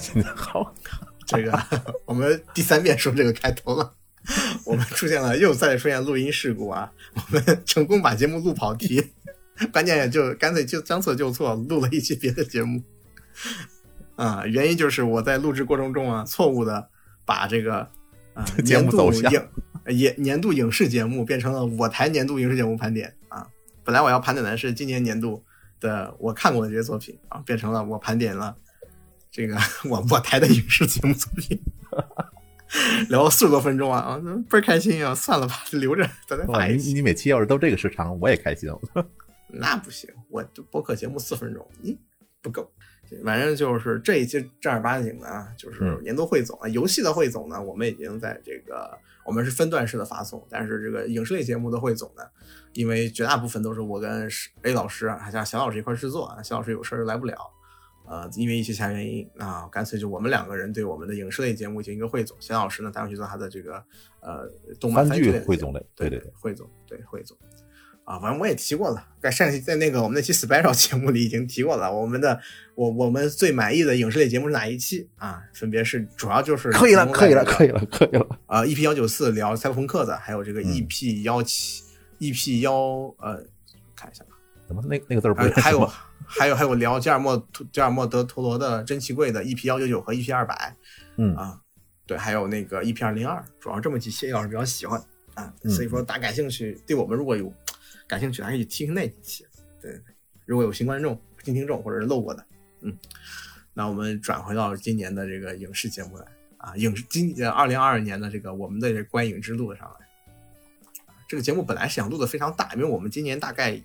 大家新年好。这个我们第三遍说这个开头了，我们出现了又再出现录音事故啊，我们成功把节目录跑题，关键就干脆就将错就错，录了一期别的节目。啊，原因就是我在录制过程中啊，错误的把这个啊 节目年度走向影也年度影视节目变成了我台年度影视节目盘点啊。本来我要盘点的是今年年度的我看过的这些作品啊，变成了我盘点了这个 我我台的影视节目作品，聊了四十多分钟啊啊，倍儿开心啊！算了吧，留着咱再哇，发一期。你你每期要是都这个时长，我也开心。那不行，我这播客节目四分钟，你不够。反正就是这一期正儿八经的啊，就是嗯年度汇总啊。游戏的汇总呢，我们已经在这个我们是分段式的发送，但是这个影视类节目的汇总呢，因为绝大部分都是我跟 A 老师啊还加小老师一块儿制作啊，小老师有事儿来不了，呃，因为一些其他原因啊，干脆就我们两个人对我们的影视类节目进行一个汇总。小老师呢，待会去做他的这个呃动漫番剧汇总类对对对汇总对汇总。啊，反正我也提过了，在上期在那个我们那期 special 节目里已经提过了。我们的我我们最满意的影视类节目是哪一期啊？分别是主要就是可以了，可以了，可以以了，可以了。啊，EP 幺九四聊赛博朋克的，还有这个嗯 EP 幺七 EP 幺呃看一下吧，怎么那那个字儿不还还有？还有还有聊吉尔莫吉尔莫德陀罗的珍奇柜的 EP 幺九九和 EP 二百嗯啊，对，还有那个 EP 二零二，主要这么几期老师比较喜欢啊，嗯所以说大家感兴趣，对我们如果有感兴趣，还可以听听那几期。对，如果有新观众、新听众或者是漏过的，嗯，那我们转回到今年的这个影视节目来啊，影视今呃二零二二年的这个我们的这观影之路上来。这个节目本来是想录的非常大，因为我们今年大概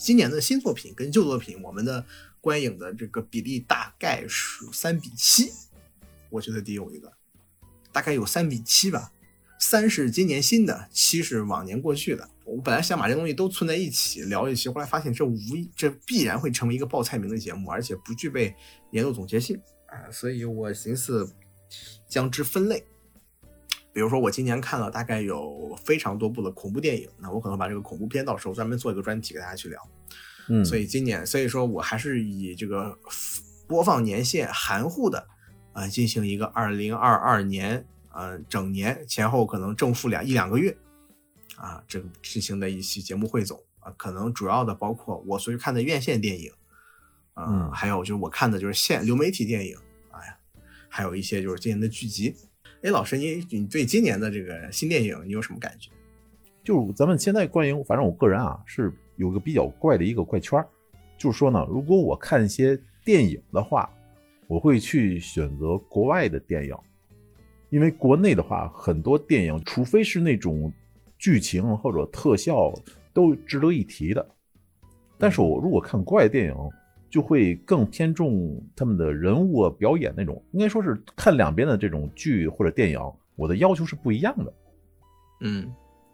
今年的新作品跟旧作品，我们的观影的这个比例大概是三比七，我觉得得有一个，大概有三比七吧。三是今年新的，七是往年过去的。我本来想把这东西都存在一起聊一期，后来发现这无疑这必然会成为一个报菜名的节目，而且不具备年度总结性啊，所以我寻思将之分类。比如说，我今年看了大概有非常多部的恐怖电影，那我可能把这个恐怖片到时候专门做一个专题给大家去聊。嗯，所以今年，所以说我还是以这个播放年限含糊的，啊、进行一个二零二二年，呃，整年前后可能正负两一两个月，啊，这个进行的一期节目汇总啊，可能主要的包括我所看的院线电影，啊、嗯还有就是我看的就是现流媒体电影，哎呀，还有一些就是今年的剧集。哎，老师，你你对今年的这个新电影你有什么感觉？就咱们现在观影，反正我个人啊是有个比较怪的一个怪圈，就是说呢，如果我看一些电影的话，我会去选择国外的电影，因为国内的话，很多电影除非是那种剧情或者特效都值得一提的，但是我如果看国外电影，就会更偏重他们的人物啊表演那种，应该说是看两边的这种剧或者电影，我的要求是不一样的。嗯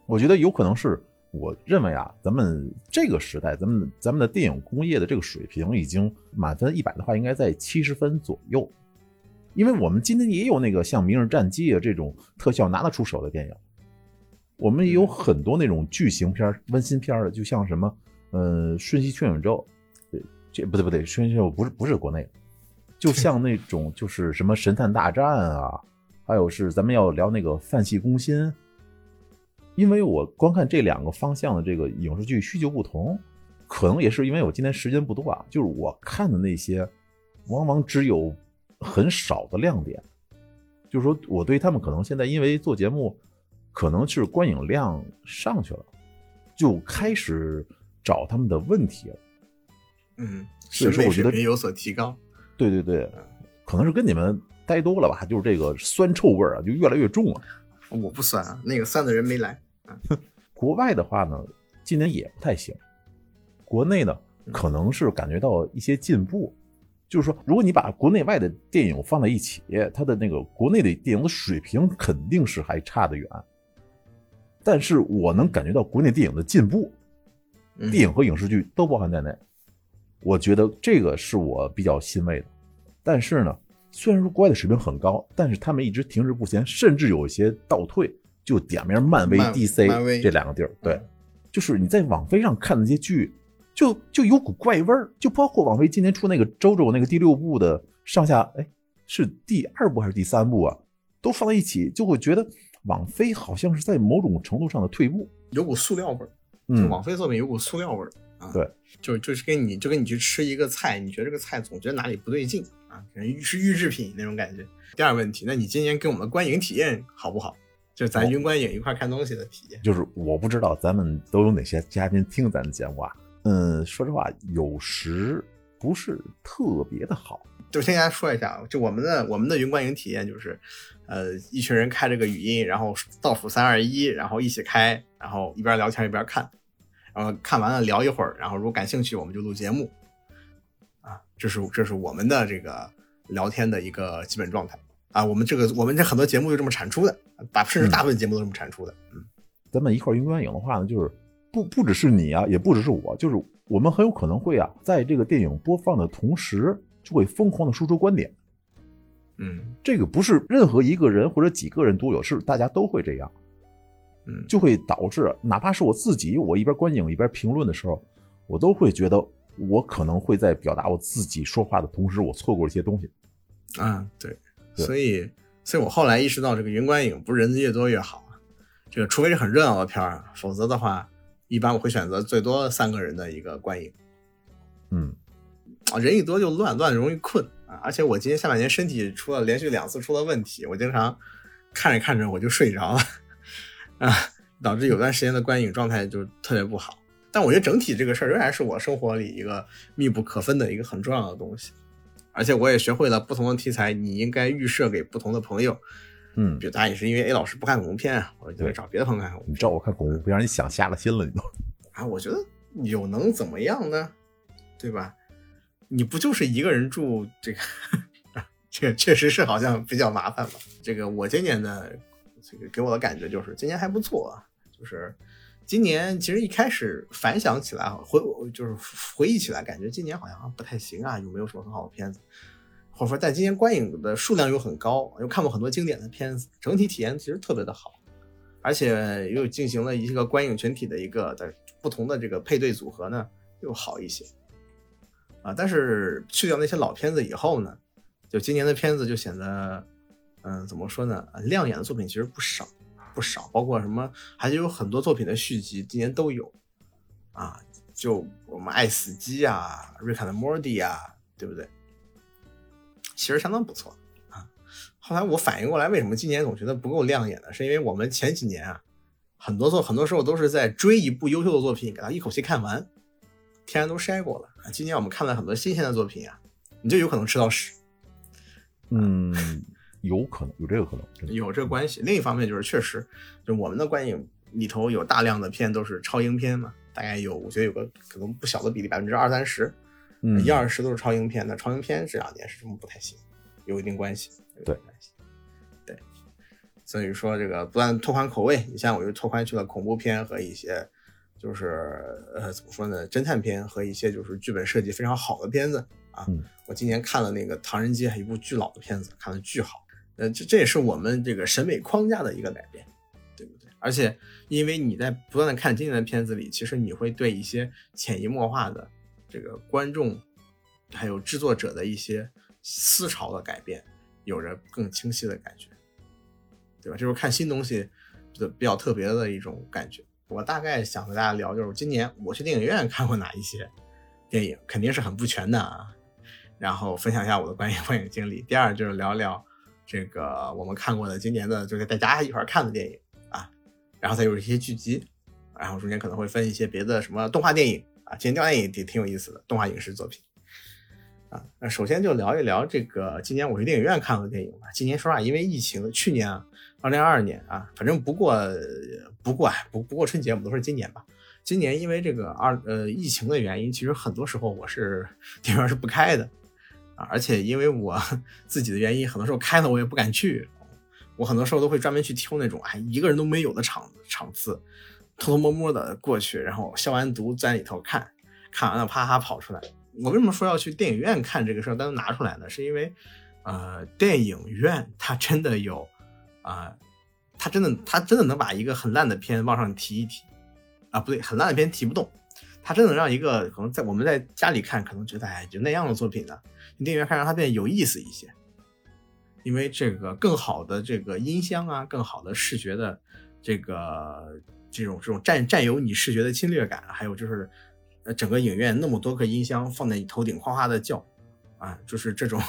我觉得有可能是我认为啊，咱们这个时代，咱们咱们的电影工业的这个水平已经满分一百的话，应该在七十分左右。因为我们今天也有那个像《明日战记》啊这种特效拿得出手的电影，我们也有很多那种剧情片、温馨片的，就像什么呃《瞬息全宇宙》，对，这不对不对，《轩轩我》不是不是国内，就像那种就是什么《神探大战》啊，还有是咱们要聊那个《范戏攻心》。因为我观看这两个方向的这个影视剧需求不同，可能也是因为我今天时间不多啊，就是我看的那些，往往只有很少的亮点，就是说我对他们可能现在因为做节目，可能是观影量上去了，就开始找他们的问题了。嗯，所以说我觉得审美水平有所提高。对对对，可能是跟你们待多了吧，就是这个酸臭味儿啊就越来越重了。我不酸啊，那个酸的人没来。国外的话呢，今年也不太行。国内呢，可能是感觉到一些进步，就是说，如果你把国内外的电影放在一起，它的那个国内的电影的水平肯定是还差得远。但是我能感觉到国内电影的进步，嗯电影和影视剧都包含在内。我觉得这个是我比较欣慰的。但是呢，虽然说国外的水平很高，但是他们一直停滞不前，甚至有一些倒退。就点名漫威、DC 这两个地儿，对，就是你在网飞上看的那些剧，就就有股怪味儿。就包括网飞今年出那个周周那个第六部的上下，哎，是第二部还是第三部啊？都放在一起，就会觉得网飞好像是在某种程度上的退步，有股塑料味儿。嗯，网飞作品有股塑料味儿啊。对，就就是跟你就跟你去吃一个菜，你觉得这个菜总觉得哪里不对劲啊，可能是预制品那种感觉。第二个问题，那你今年跟我们的观影体验好不好？就咱云观影一块看东西的体验。就是我不知道咱们都有哪些嘉宾听咱的节目啊。嗯，说实话，有时不是特别的好。就先跟大家说一下，啊，就我们的我们的云观影体验就是，呃，一群人开这个语音，然后倒数三二一，然后一起开，然后一边聊天一边看，然后看完了聊一会儿，然后如果感兴趣我们就录节目，啊，这是这是我们的这个聊天的一个基本状态啊。我们这个我们这很多节目就这么产出的，大甚至大部分节目都这么产出的。嗯，咱们一块儿云观影的话呢，就是不不只是你啊，也不只是我，就是我们很有可能会啊，在这个电影播放的同时，就会疯狂的输出观点。嗯这个不是任何一个人或者几个人都有，是大家都会这样，嗯，就会导致哪怕是我自己，我一边观影一边评论的时候，我都会觉得我可能会在表达我自己说话的同时，我错过一些东西。啊，对，对。所以，所以我后来意识到，这个云观影不是人越多越好啊，这个除非是很热闹的片儿啊，否则的话，一般我会选择最多三个人的一个观影。嗯，啊，人一多就乱，乱容易困啊，而且我今年下半年身体出了连续两次出了问题，我经常看着看着我就睡着了啊，导致有段时间的观影状态就特别不好。但我觉得整体这个事儿仍然是我生活里一个密不可分的一个很重要的东西。而且我也学会了不同的题材，你应该预设给不同的朋友。嗯比，如他也是因为 A 老师不看恐怖片啊，我就会找别的朋友看你知道我看恐怖片让你想瞎了心了，你都。啊。我觉得有能怎么样呢？对吧？你不就是一个人住这个，这个确实是好像比较麻烦吧。这个我今年的这个给我的感觉就是今年还不错啊，就是今年其实一开始反想起来，回就是回忆起来，感觉今年好像不太行啊，有没有什么很好的片子？或者说，但今年观影的数量又很高，又看过很多经典的片子，整体体验其实特别的好，而且又进行了一个观影群体的一个的不同的这个配对组合呢，又好一些。啊，但是去掉那些老片子以后呢，就今年的片子就显得，嗯、怎么说呢？亮眼的作品其实不少，不少，包括什么，还有很多作品的续集，今年都有。啊，就我们爱死机啊，瑞卡的莫蒂啊，对不对？其实相当不错啊。后来我反应过来，为什么今年总觉得不够亮眼呢？是因为我们前几年啊，很多作很多时候都是在追一部优秀的作品，给它一口气看完，天然都筛过了。今年我们看了很多新鲜的作品啊，你就有可能吃到屎，嗯，有可能有这个可能，有这个关系。另一方面就是确实，就我们的观影里头有大量的片都是超英片嘛，大概有我觉得有个可能不小的比例，百分之二三十，嗯一二十都是超英片。那超英片这两年是这么不太行，有一定关系，有一定对关系，对。所以说这个不断拓宽口味，你像我又拓宽去了恐怖片和一些就是呃怎么说呢，侦探片和一些就是剧本设计非常好的片子啊。嗯我今年看了那个《唐人街》，一部巨老的片子，看的巨好。呃，这这也是我们这个审美框架的一个改变，对不对？而且因为你在不断的看今年的片子里，其实你会对一些潜移默化的这个观众还有制作者的一些思潮的改变，有着更清晰的感觉，对吧？这是看新东西的比较特别的一种感觉。我大概想和大家聊，就是今年我去电影院看过哪一些电影，肯定是很不全的啊。然后分享一下我的观影观影经历。第二就是聊聊这个我们看过的今年的，就是大家一块看的电影啊，然后再有一些剧集，然后中间可能会分一些别的什么动画电影啊，今年电影也挺有意思的，动画影视作品啊。那首先就聊一聊这个今年我去电影院看的电影吧。今年说实话，因为疫情，去年啊，二零二二年啊，反正不过不过不不过春节，我们都是今年吧。今年因为这个二呃疫情的原因，其实很多时候我是电影院是不开的啊，而且因为我 自己的原因，很多时候开了我也不敢去，我很多时候都会专门去挑那种哎一个人都没有的场场次，偷偷摸摸的过去，然后消完毒在里头看，看完了啪啪跑出来。我为什么说要去电影院看这个事儿单独拿出来呢？是因为呃电影院它真的有啊、它真的它真的能把一个很烂的片往上提一提。啊，不对，很烂的片提不动，它真能让一个可能在我们在家里看可能觉得哎就那样的作品呢，电影院看让它变得有意思一些。因为这个更好的这个音箱啊，更好的视觉的这个这种这种占占有你视觉的侵略感，还有就是呃整个影院那么多个音箱放在你头顶哗哗的叫，啊，就是这种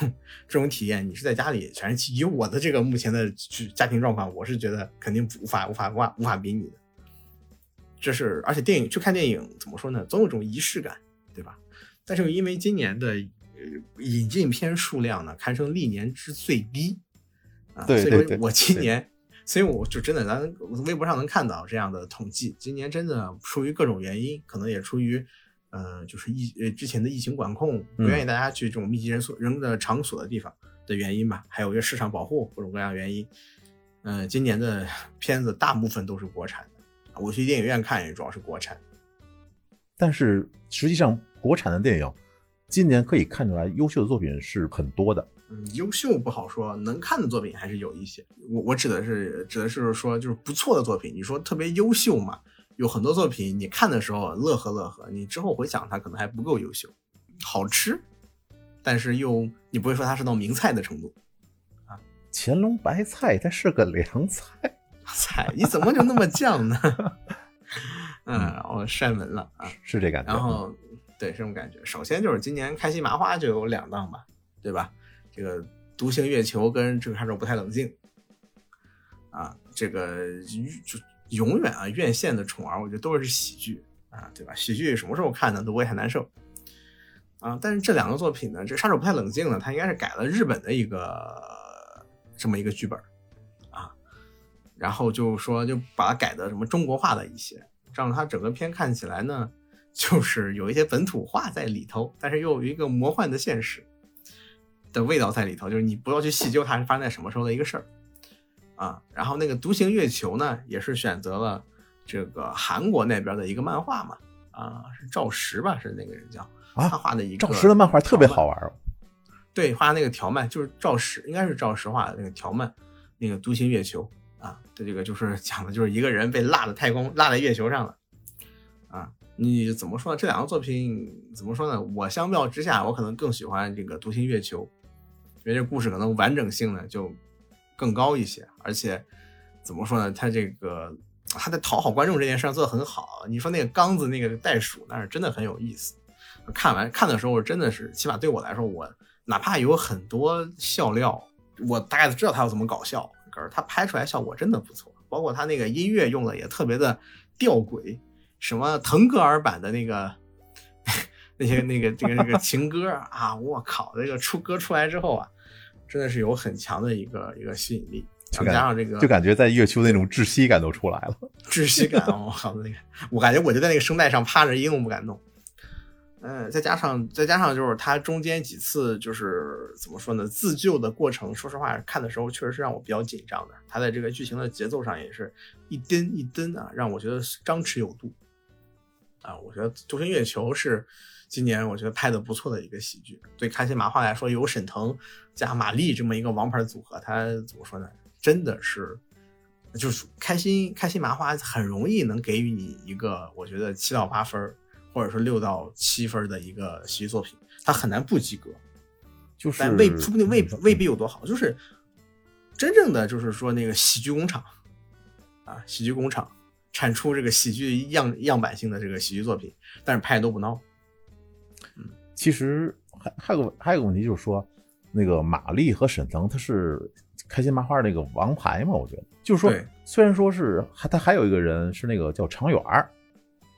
这种体验，你是在家里，反正以我的这个目前的家庭状况，我是觉得肯定无法无法无法无法比拟的。这是而且电影去看电影怎么说呢，总有种仪式感，对吧？但是因为今年的。引进片数量呢，堪称历年之最低啊！对对对，我今年，所以我就真的，咱微博上能看到这样的统计。今年真的出于各种原因，可能也出于呃，就是疫呃之前的疫情管控，不愿意大家去这种密集人所人的场所的地方的原因吧，还有一个市场保护各种各样原因。嗯，今年的片子大部分都是国产的，我去电影院看也主要是国产。但是实际上，国产的电影。今年可以看出来，优秀的作品是很多的。嗯，优秀不好说，能看的作品还是有一些。我我指的是指的是说，就是不错的作品。你说特别优秀嘛？有很多作品你看的时候乐呵乐呵，你之后回想它可能还不够优秀。好吃，但是又你不会说它是道名菜的程度啊。乾隆白菜它是个凉菜，菜你怎么就那么犟呢？嗯，我晒门了啊，是这感觉。然后。对，这种感觉。首先就是今年开心麻花就有两档吧，对吧？这个《独行月球》跟这个《杀手不太冷静》啊，这个就永远啊，院线的宠儿，我觉得都是喜剧啊，对吧？喜剧什么时候看呢，都不会太难受啊。但是这两个作品呢，这《杀手不太冷静》呢，它应该是改了日本的一个这么一个剧本啊，然后就说就把它改的什么中国化的一些，让它整个片看起来呢。就是有一些本土化在里头，但是又有一个魔幻的现实的味道在里头。就是你不要去细究它是发生在什么时候的一个事儿啊。然后那个《独行月球》呢，也是选择了这个韩国那边的一个漫画嘛，啊，是赵石吧，是那个人叫他画的一个赵石的漫画特别好玩哦。对，画那个条漫就是赵石，应该是赵石画的那个条漫，那个《独行月球》啊，的这个就是讲的就是一个人被落在太空，落在月球上了啊。你怎么说呢？这两个作品怎么说呢？我相较之下，我可能更喜欢这个《独行月球》，因为这故事可能完整性呢就更高一些，而且怎么说呢？它这个它在讨好观众这件事上做的很好。你说那个刚子那个袋鼠，那是真的很有意思。看完看的时候，真的是起码对我来说，我哪怕有很多笑料，我大概知道他要怎么搞笑，可是他拍出来效果真的不错，包括他那个音乐用的也特别的吊诡。什么腾格尔版的那个那些那个这个这个情歌啊，我靠，这个出歌出来之后啊，真的是有很强的一个一个吸引力，再加上这个，就感觉在月球那种窒息感都出来了。窒息感，我靠，那个我感觉我就在那个声带上趴着，一动不敢动。嗯，再加上再加上就是它中间几次就是怎么说呢，自救的过程，说实话看的时候确实是让我比较紧张的。它在这个剧情的节奏上也是一蹬一蹬啊，让我觉得张弛有度。啊，我觉得《独行月球》是今年我觉得拍的不错的一个喜剧。对开心麻花来说，有沈腾加马丽这么一个王牌组合，他怎么说呢？真的是，就是开心开心麻花很容易能给予你一个我觉得七到八分，或者说六到七分的一个喜剧作品，它很难不及格。就是但未说不定未未必有多好，就是真正的就是说那个喜剧工厂啊，喜剧工厂。产出这个喜剧样样板性的这个喜剧作品，但是拍的都不孬。嗯，其实还还有个还有个问题就是说，那个马丽和沈腾他是开心麻花那个王牌嘛？我觉得就是说，虽然说是还他还有一个人是那个叫常远儿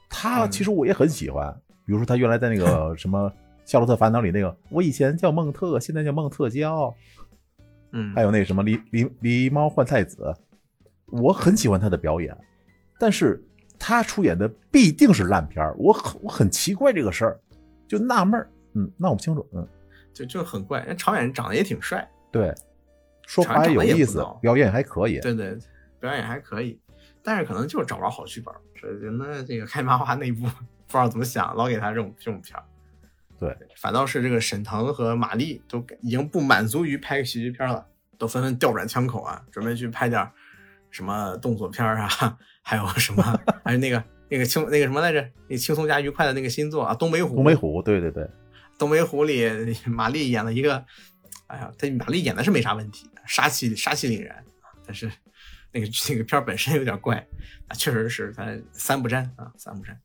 他其实我也很喜欢。比如说他原来在那个什么《夏洛特烦恼》里那个，我以前叫孟特，现在叫孟特娇。嗯，还有那什么狸狸狸猫换太子，我很喜欢他的表演。但是他出演的必定是烂片儿，我很我很奇怪这个事儿，就纳闷儿，嗯，闹不清楚，嗯，就就很怪。人常远长得也挺帅，对，说话有意思，表演还可以，对对，表演还可以，但是可能就是找不着好剧本，所以那这个开麻花内部 不知道怎么想，老给他这种这种片儿，对，反倒是这个沈腾和马丽都已经不满足于拍个喜剧片了，都纷纷调转枪口啊，准备去拍点什么动作片啊。还有什么？还有那个那个轻那个什么来着？那轻松加愉快的那个新作啊，东北虎。东北虎，对对对，东北虎里马丽演了一个，哎呀，他马丽演的是没啥问题，杀气杀气凛然，但是那个那个片本身有点怪啊，确实是他三不沾啊，三不沾。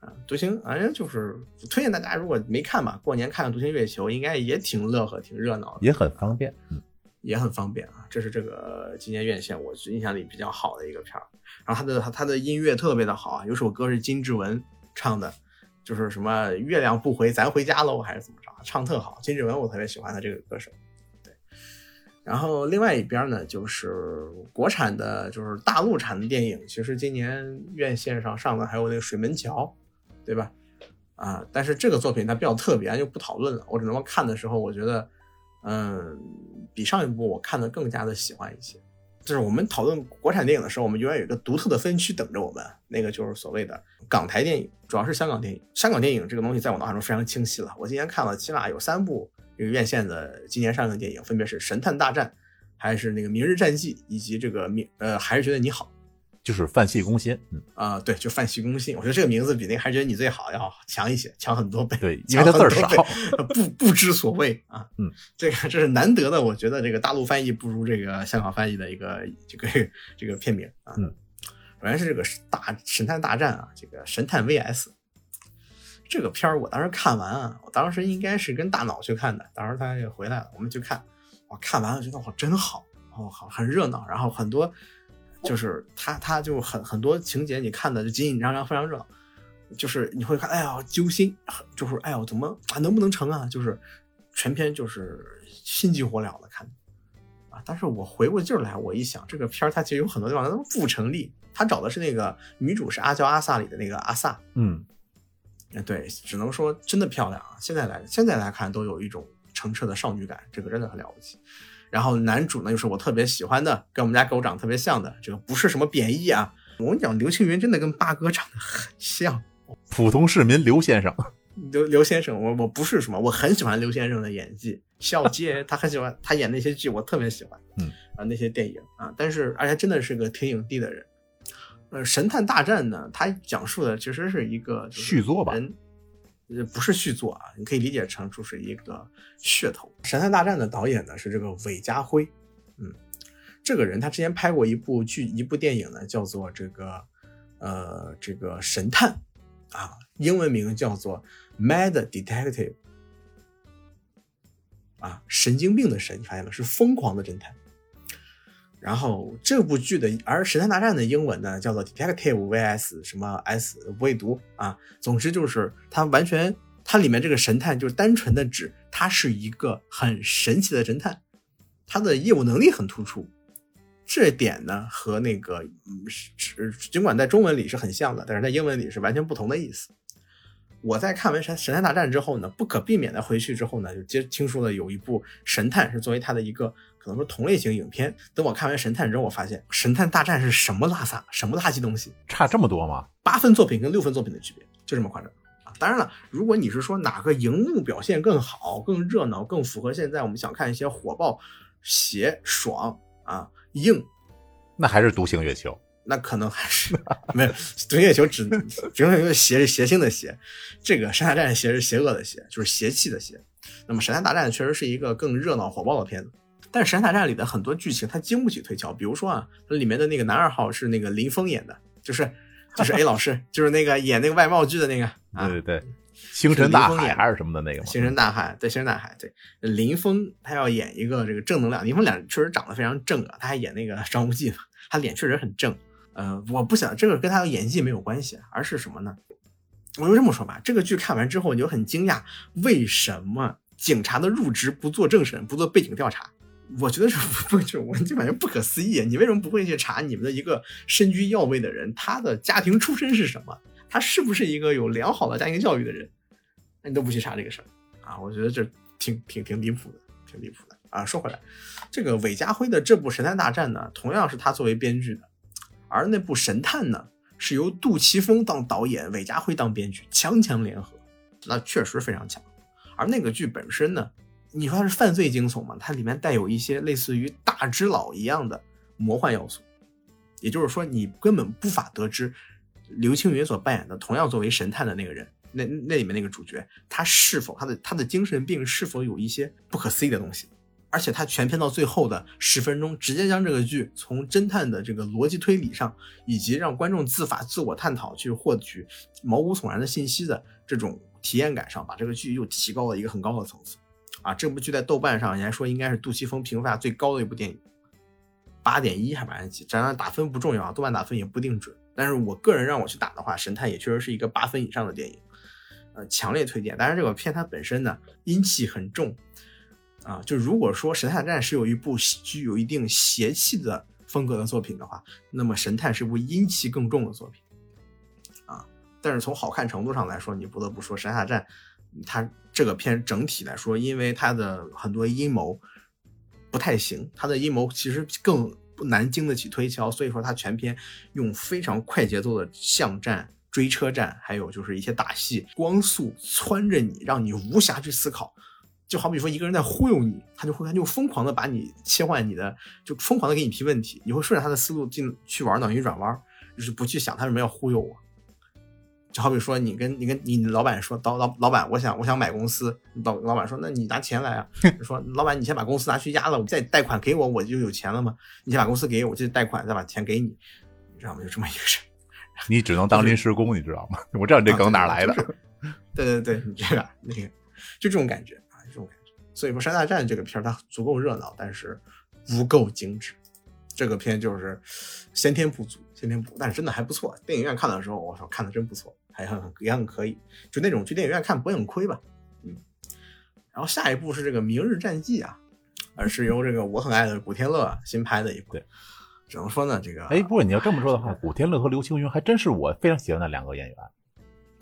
啊，独行，反正就是推荐大家，如果没看吧，过年看看《独行月球》，应该也挺乐呵，挺热闹的，也很方便，嗯，也很方便啊。这是这个今年院线我印象里比较好的一个片儿。然后他的他的音乐特别的好啊，有首歌是金志文唱的，就是什么月亮不回，咱回家喽，还是怎么着，唱特好。金志文我特别喜欢他这个歌手，对。然后另外一边呢，就是国产的，就是大陆产的电影，其实今年院线上上的还有那个水门桥。对吧？啊，但是这个作品它比较特别，就不讨论了。我只能说看的时候，我觉得，嗯，比上一部我看的更加的喜欢一些。就是我们讨论国产电影的时候，我们永远有一个独特的分区等着我们，那个就是所谓的港台电影，主要是香港电影。香港电影这个东西在我脑海中非常清晰了。我今年看了起码有三部这个院线的今年上映的电影，分别是《神探大战》，还是那个《明日战记》，以及这个明呃，还是觉得你好。就是范系攻心，嗯啊，对，就范系攻心。我觉得这个名字比那个还觉得你最好要强一些，强很多倍。对，因为他字儿少，不不知所谓啊。嗯，这个这是难得的，我觉得这个大陆翻译不如这个香港翻译的一个这个这个片名啊。嗯，首先是这个大神探大战啊，这个神探 VS 这个片儿，我当时看完啊，我当时应该是跟大脑去看的，当时他也回来了，我们去看，我看完了觉得我真好，哦好很热闹，然后很多。就是他，他就很很多情节，你看的就紧紧张张，非常热闹。就是你会看，哎呀，揪心，就是哎呀，怎么啊，能不能成啊？就是全篇就是心急火燎的看啊。但是我回过劲儿来，我一想，这个片儿它其实有很多地方都不成立。他找的是那个女主是阿娇阿萨里的那个阿萨，嗯，对，只能说真的漂亮啊。现在来现在来看，都有一种澄澈的少女感，这个真的很了不起。然后男主呢，又是我特别喜欢的，跟我们家狗长得特别像的，这个不是什么贬义啊。我跟你讲，刘青云真的跟八哥长得很像，普通市民刘先生，刘刘先生，我我不是什么，我很喜欢刘先生的演技，笑街他很喜欢他演那些剧，我特别喜欢，嗯啊那些电影啊，但是而且真的是个挺影帝的人。呃，神探大战呢，它讲述的其实是一个续作吧。呃，不是续作啊，你可以理解成就是一个噱头。《神探大战》的导演呢是这个韦家辉，嗯，这个人他之前拍过一部剧，一部电影呢，叫做这个呃这个神探啊，英文名叫做《Mad Detective》啊，神经病的神，你发现了是疯狂的侦探。然后这部剧的，而《神探大战》的英文呢叫做 Detective vs 什么 S 不会读啊。总之就是它完全，它里面这个神探就是单纯的指他是一个很神奇的侦探，他的业务能力很突出。这点呢和那个嗯是尽管在中文里是很像的，但是在英文里是完全不同的意思。我在看完《神神探大战》之后呢，不可避免的回去之后呢，就接听说了有一部神探是作为他的一个。可能说同类型影片，等我看完《神探》之后，我发现《神探大战》是什么拉萨，什么垃圾东西，差这么多吗？八分作品跟六分作品的区别，就这么夸张啊！当然了，如果你是说哪个荧幕表现更好、更热闹、更符合现在我们想看一些火爆、邪爽啊硬，那还是《独行月球》。那可能还是没有《独行月球》只只能因为邪是邪性的邪，这个《神探大战》邪是邪恶的邪，就是邪气的邪。那么《神探大战》确实是一个更热闹火爆的片子。但是《神探大战》里的很多剧情它经不起推敲，比如说啊，它里面的那个男二号是那个林峰演的，就是就是 A 老师，就是那个演那个外贸剧的那个啊，对对对，星辰大海还是什么的那个星辰大海，对星辰大海，对林峰他要演一个这个正能量，林峰脸确实长得非常正啊，他还演那个 张无忌嘛，他脸确实很正。呃，我不想这个跟他的演技没有关系，而是什么呢？我就这么说吧，这个剧看完之后你就很惊讶，为什么警察的入职不做政审，不做背景调查？我觉得是不就我就感觉不可思议，你为什么不会去查你们的一个身居要位的人，他的家庭出身是什么？他是不是一个有良好的家庭教育的人？那你都不去查这个事儿啊？我觉得这挺挺挺离谱的，挺离谱的啊！说回来，这个韦家辉的这部《神探大战》呢，同样是他作为编剧的，而那部《神探》呢，是由杜琪峰当导演，韦家辉当编剧，强强联合，那确实非常强。而那个剧本身呢？你说它是犯罪惊悚嘛？它里面带有一些类似于大只佬一样的魔幻要素，也就是说，你根本无法得知刘青云所扮演的同样作为神探的那个人，那那里面那个主角，他是否他的他的精神病是否有一些不可思议的东西？而且他全片到最后的十分钟，直接将这个剧从侦探的这个逻辑推理上，以及让观众自发自我探讨去获取毛骨悚然的信息的这种体验感上，把这个剧又提高了一个很高的层次。啊，这部剧在豆瓣上，人家说应该是杜琪峰评价最高的一部电影，八点一还八点几，当然打分不重要，豆瓣打分也不一定准。但是我个人让我去打的话，《神探》也确实是一个八分以上的电影，呃，强烈推荐。当然，这个片它本身呢阴气很重。啊，就如果说《神探战》是有一部具有一定邪气的风格的作品的话，那么《神探》是部阴气更重的作品。啊，但是从好看程度上来说，你不得不说《神探战》，它这个片整体来说，因为它的很多阴谋不太行，它的阴谋其实更难经得起推敲，所以说它全篇用非常快节奏的巷战、追车战，还有就是一些打戏，光速窜着你，让你无暇去思考。就好比说一个人在忽悠你，他就会他就疯狂的把你切换你的，就疯狂的给你提问题，你会顺着他的思路进去玩脑筋转弯，就是不去想他为什么要忽悠我。就好比说你跟你跟你老板说，老老老板，我想我想买公司，老老板说，那你拿钱来啊？说老板，你先把公司拿去押了，再贷款给我，我就有钱了嘛？你先把公司给我，就贷款，再把钱给你，你知道吗？就这么一个事。你只能当临时工，你知道吗？我知道你这梗哪来的。对 对对，你这个那个就这种感觉。所以说，《山大战》这个片儿它足够热闹，但是不够精致。这个片就是先天不足，先天不足，但是真的还不错。电影院看的时候，我操，看的真不错，还很也很可以，就那种去电影院看不会很亏吧？嗯。然后下一部是这个《明日战记》啊，而是由这个我很爱的古天乐新拍的一部。对，只能说呢，这个哎，不过你要这么说的话，古天乐和刘青云还真是我非常喜欢的两个演员。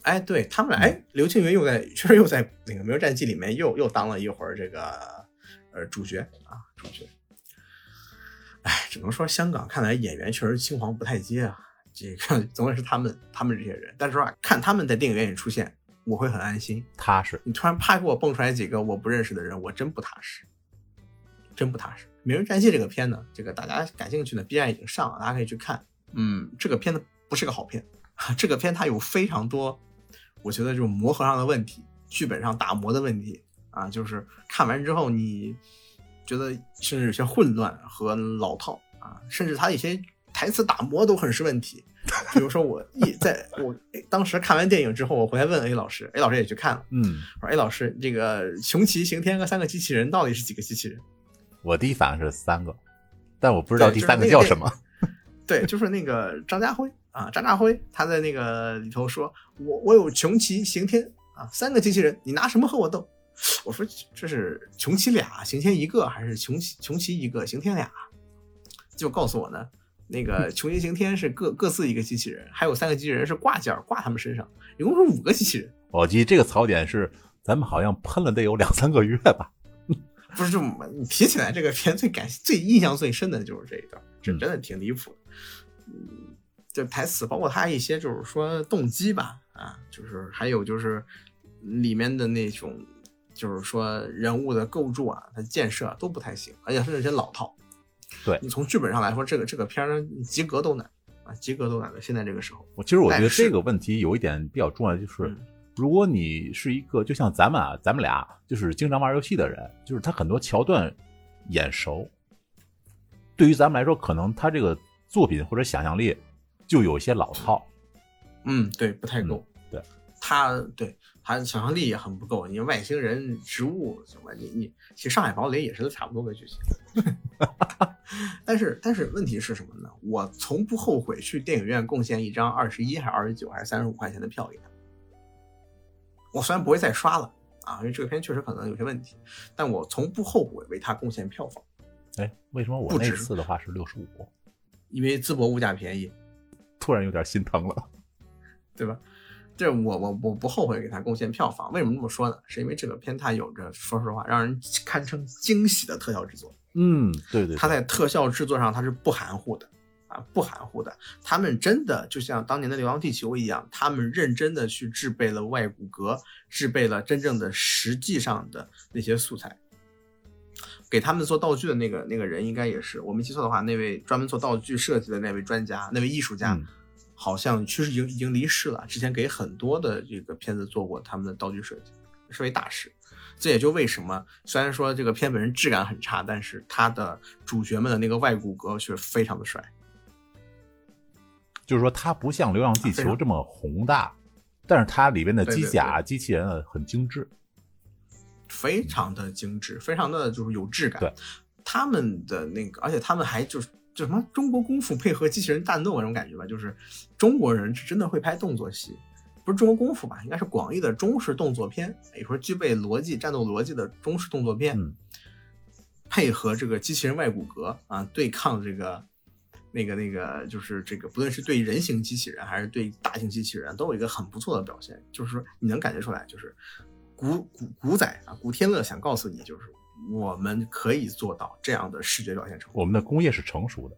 哎，对他们俩，哎，刘青云又在，确实又在那个《明日战记》里面又又当了一会儿这个呃主角啊，主角。哎，只能说香港看来演员确实青黄不太接啊，这个总归是他们他们这些人。但是说看他们在电影院里出现，我会很安心踏实。你突然啪给我蹦出来几个我不认识的人，我真不踏实，真不踏实。《明日战记》这个片呢，这个大家感兴趣的 B 站已经上了，大家可以去看。嗯，这个片子不是个好片，这个片它有非常多。我觉得这种磨合上的问题，剧本上打磨的问题啊，就是看完之后你觉得甚至有些混乱和老套啊，甚至它一些台词打磨都很是问题。比如说我一在我当时看完电影之后，我回来问 A 老师，A 老师也去看了，嗯，我说 A 老师，这个穷奇、刑天和三个机器人到底是几个机器人？我第一反应是三个，但我不知道第三个叫什么。对，就是那个张家辉。啊，张家辉他在那个里头说：“我我有穷奇刑天啊，三个机器人，你拿什么和我斗？”我说：“这是穷奇俩，刑天一个，还是穷奇穷奇一个，刑天俩？”就告诉我呢，那个穷奇刑天是各各自一个机器人，还有三个机器人是挂件挂他们身上，一共是五个机器人。我记得这个槽点是咱们好像喷了得有两三个月吧？不是，这么你提起来这个片最感最印象最深的就是这一段，这真的挺离谱的。嗯。这台词，包括他一些就是说动机吧，啊，就是还有就是里面的那种，就是说人物的构筑啊，他建设都不太行，而且是那些老套。对你从剧本上来说，这个这个片儿及格都难啊，及格都难的。现在这个时候，我其实我觉得这个问题有一点比较重要，就是如果你是一个就像咱们啊，咱们俩就是经常玩游戏的人，就是他很多桥段眼熟，对于咱们来说，可能他这个作品或者想象力。就有些老套，嗯，对，不太够。对，他对他想象力也很不够。你外星人、植物什么，你你其实《上海堡垒》也是差不多的剧情。但是但是问题是什么呢？我从不后悔去电影院贡献一张二十一还是二十九还是三十五块钱的票给他。我虽然不会再刷了啊，因为这个片确实可能有些问题，但我从不后悔为他贡献票房。哎，为什么我那次的话是六十五？因为淄博物价便宜。突然有点心疼了，对吧？这我我我不后悔给他贡献票房。为什么这么说呢？是因为这个片它有着，说实话，让人堪称惊喜的特效制作。嗯，对对，它在特效制作上它是不含糊的啊，不含糊的。他们真的就像当年的《流浪地球》一样，他们认真的去制备了外骨骼，制备了真正的实际上的那些素材。给他们做道具的那个那个人，应该也是我没记错的话，那位专门做道具设计的那位专家，那位艺术家，好像其实已经已经离世了。之前给很多的这个片子做过他们的道具设计，是位大师。这也就为什么虽然说这个片本身质感很差，但是他的主角们的那个外骨骼却非常的帅。就是说，它不像《流浪地球》这么宏大，但是它里边的机甲、机器人很精致，非常的精致，非常的就是有质感。对，他们的那个，而且他们还就是就什么中国功夫配合机器人战斗那种感觉吧，就是中国人是真的会拍动作戏，不是中国功夫吧，应该是广义的中式动作片，也说具备逻辑战斗逻辑的中式动作片，嗯，配合这个机器人外骨骼啊，对抗这个。那个那个就是这个，不论是对人形机器人还是对大型机器人，都有一个很不错的表现。就是说，你能感觉出来，就是古古古仔啊，古天乐想告诉你，就是我们可以做到这样的视觉表现程度。我们的工业是成熟的。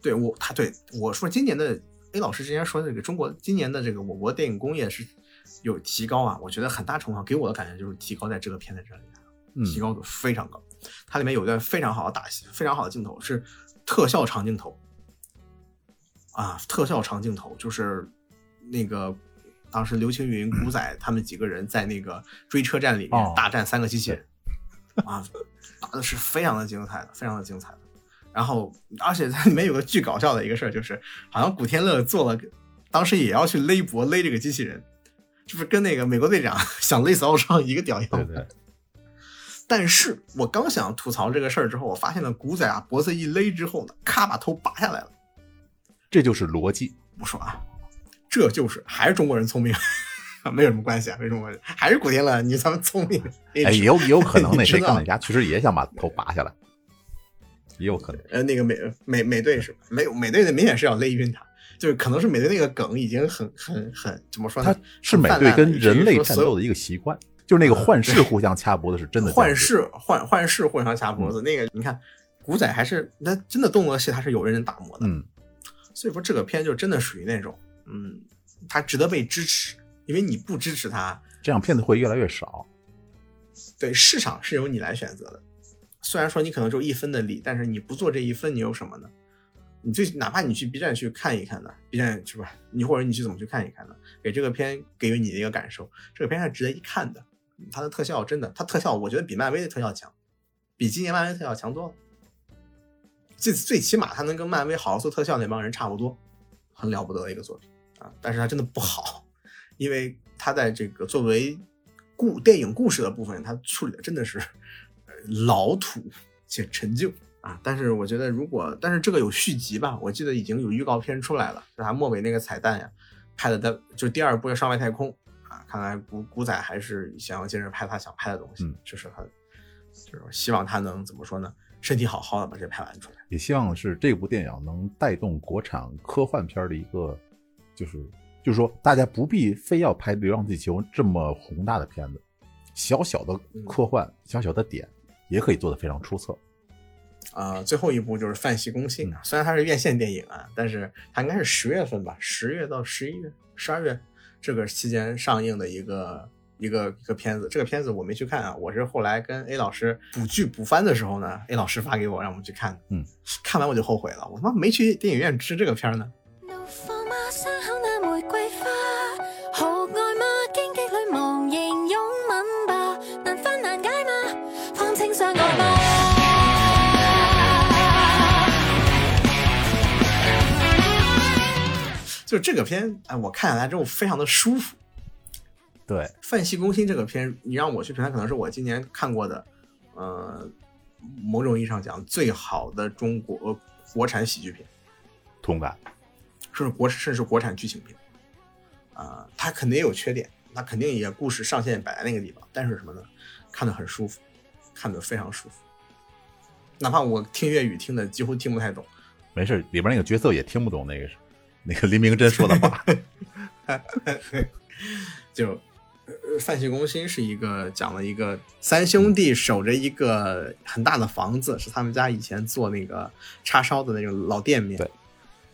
对我，他对我说，今年的 A 老师之前说这个中国今年的这个我国电影工业是有提高啊。我觉得很大程度上给我的感觉就是提高在这个片子这里，提高的非常高。它里面有一段非常好的打戏，非常好的镜头是。特效长镜头啊，特效长镜头就是那个当时刘青云、古仔他们几个人在那个追车站里面大战三个机器人啊，打的是非常的精彩的，非常的精彩的。然后，而且它里面有个巨搞笑的一个事儿，就是好像古天乐做了，当时也要去勒脖勒这个机器人，就是跟那个美国队长 想勒死奥创一个屌样。对对。但是我刚想吐槽这个事儿之后，我发现了古仔啊，脖子一勒之后呢，咔把头拔下来了。这就是逻辑，我说啊，这就是还是中国人聪明，没有什么关系啊，没什么关系还是古天乐，你他妈聪明。哎，也有也有可能 那谁钢铁侠其实也想把头拔下来，也有可能。呃，那个美美美队是没有美队的明显是要勒晕他，就是可能是美队那个梗已经很很很怎么说呢？他是美队跟人类战斗的一个习惯。就是那个幻视互相掐脖子是真的，幻视幻幻视互相掐脖子，那个你看古仔还是那真的动作戏，他是有认真打磨的，嗯，所以说这个片就真的属于那种，嗯，它值得被支持，因为你不支持他，这样片子会越来越少。对，市场是由你来选择的，虽然说你可能只有一分的利，但是你不做这一分，你有什么呢？你最哪怕你去 B 站去看一看呢，B 站是吧？你或者你去怎么去看一看呢？给这个片给予你的一个感受，这个片是值得一看的。它的特效真的，它特效我觉得比漫威的特效强，比今年漫威特效强多了。最最起码它能跟漫威好好做特效那帮人差不多，很了不得的一个作品啊！但是它真的不好，因为他在这个作为故电影故事的部分，他处理的真的是老土且陈旧啊！但是我觉得如果，但是这个有续集吧？我记得已经有预告片出来了，就他末尾那个彩蛋呀，拍的在就第二部要上外太空啊。看来古古仔还是想要接着拍他想拍的东西，就是很，就是希望他能怎么说呢？身体好好的把这拍完出来。也希望是这部电影能带动国产科幻片的一个，就是就是说大家不必非要拍《流浪地球》这么宏大的片子，小小的科幻，小小的点也可以做得非常出色。啊，最后一部就是《范西公信》啊，虽然它是院线电影啊，但是它应该是十月份吧，十月到十一月、十二月。这个期间上映的一个一个一个片子，这个片子我没去看啊，我是后来跟 A 老师补剧补番的时候呢，A 老师发给我让我们去看的。嗯，看完我就后悔了，我他妈没去电影院吃这个片呢。就这个片，哎，我看下来之后非常的舒服。对，《范西攻心》这个片，你让我去评价，可能是我今年看过的，呃，某种意义上讲最好的中国国产喜剧片。同感。甚至国甚至国产剧情片。啊，它肯定也有缺点，它肯定也故事上限摆在那个地方，但是什么呢？看得很舒服，看得非常舒服。哪怕我听粤语听的几乎听不太懂，没事，里边那个角色也听不懂那个是。那个黎明真说的话，就《范西攻心》是一个讲了一个三兄弟守着一个很大的房子，是他们家以前做那个叉烧的那种老店面，对，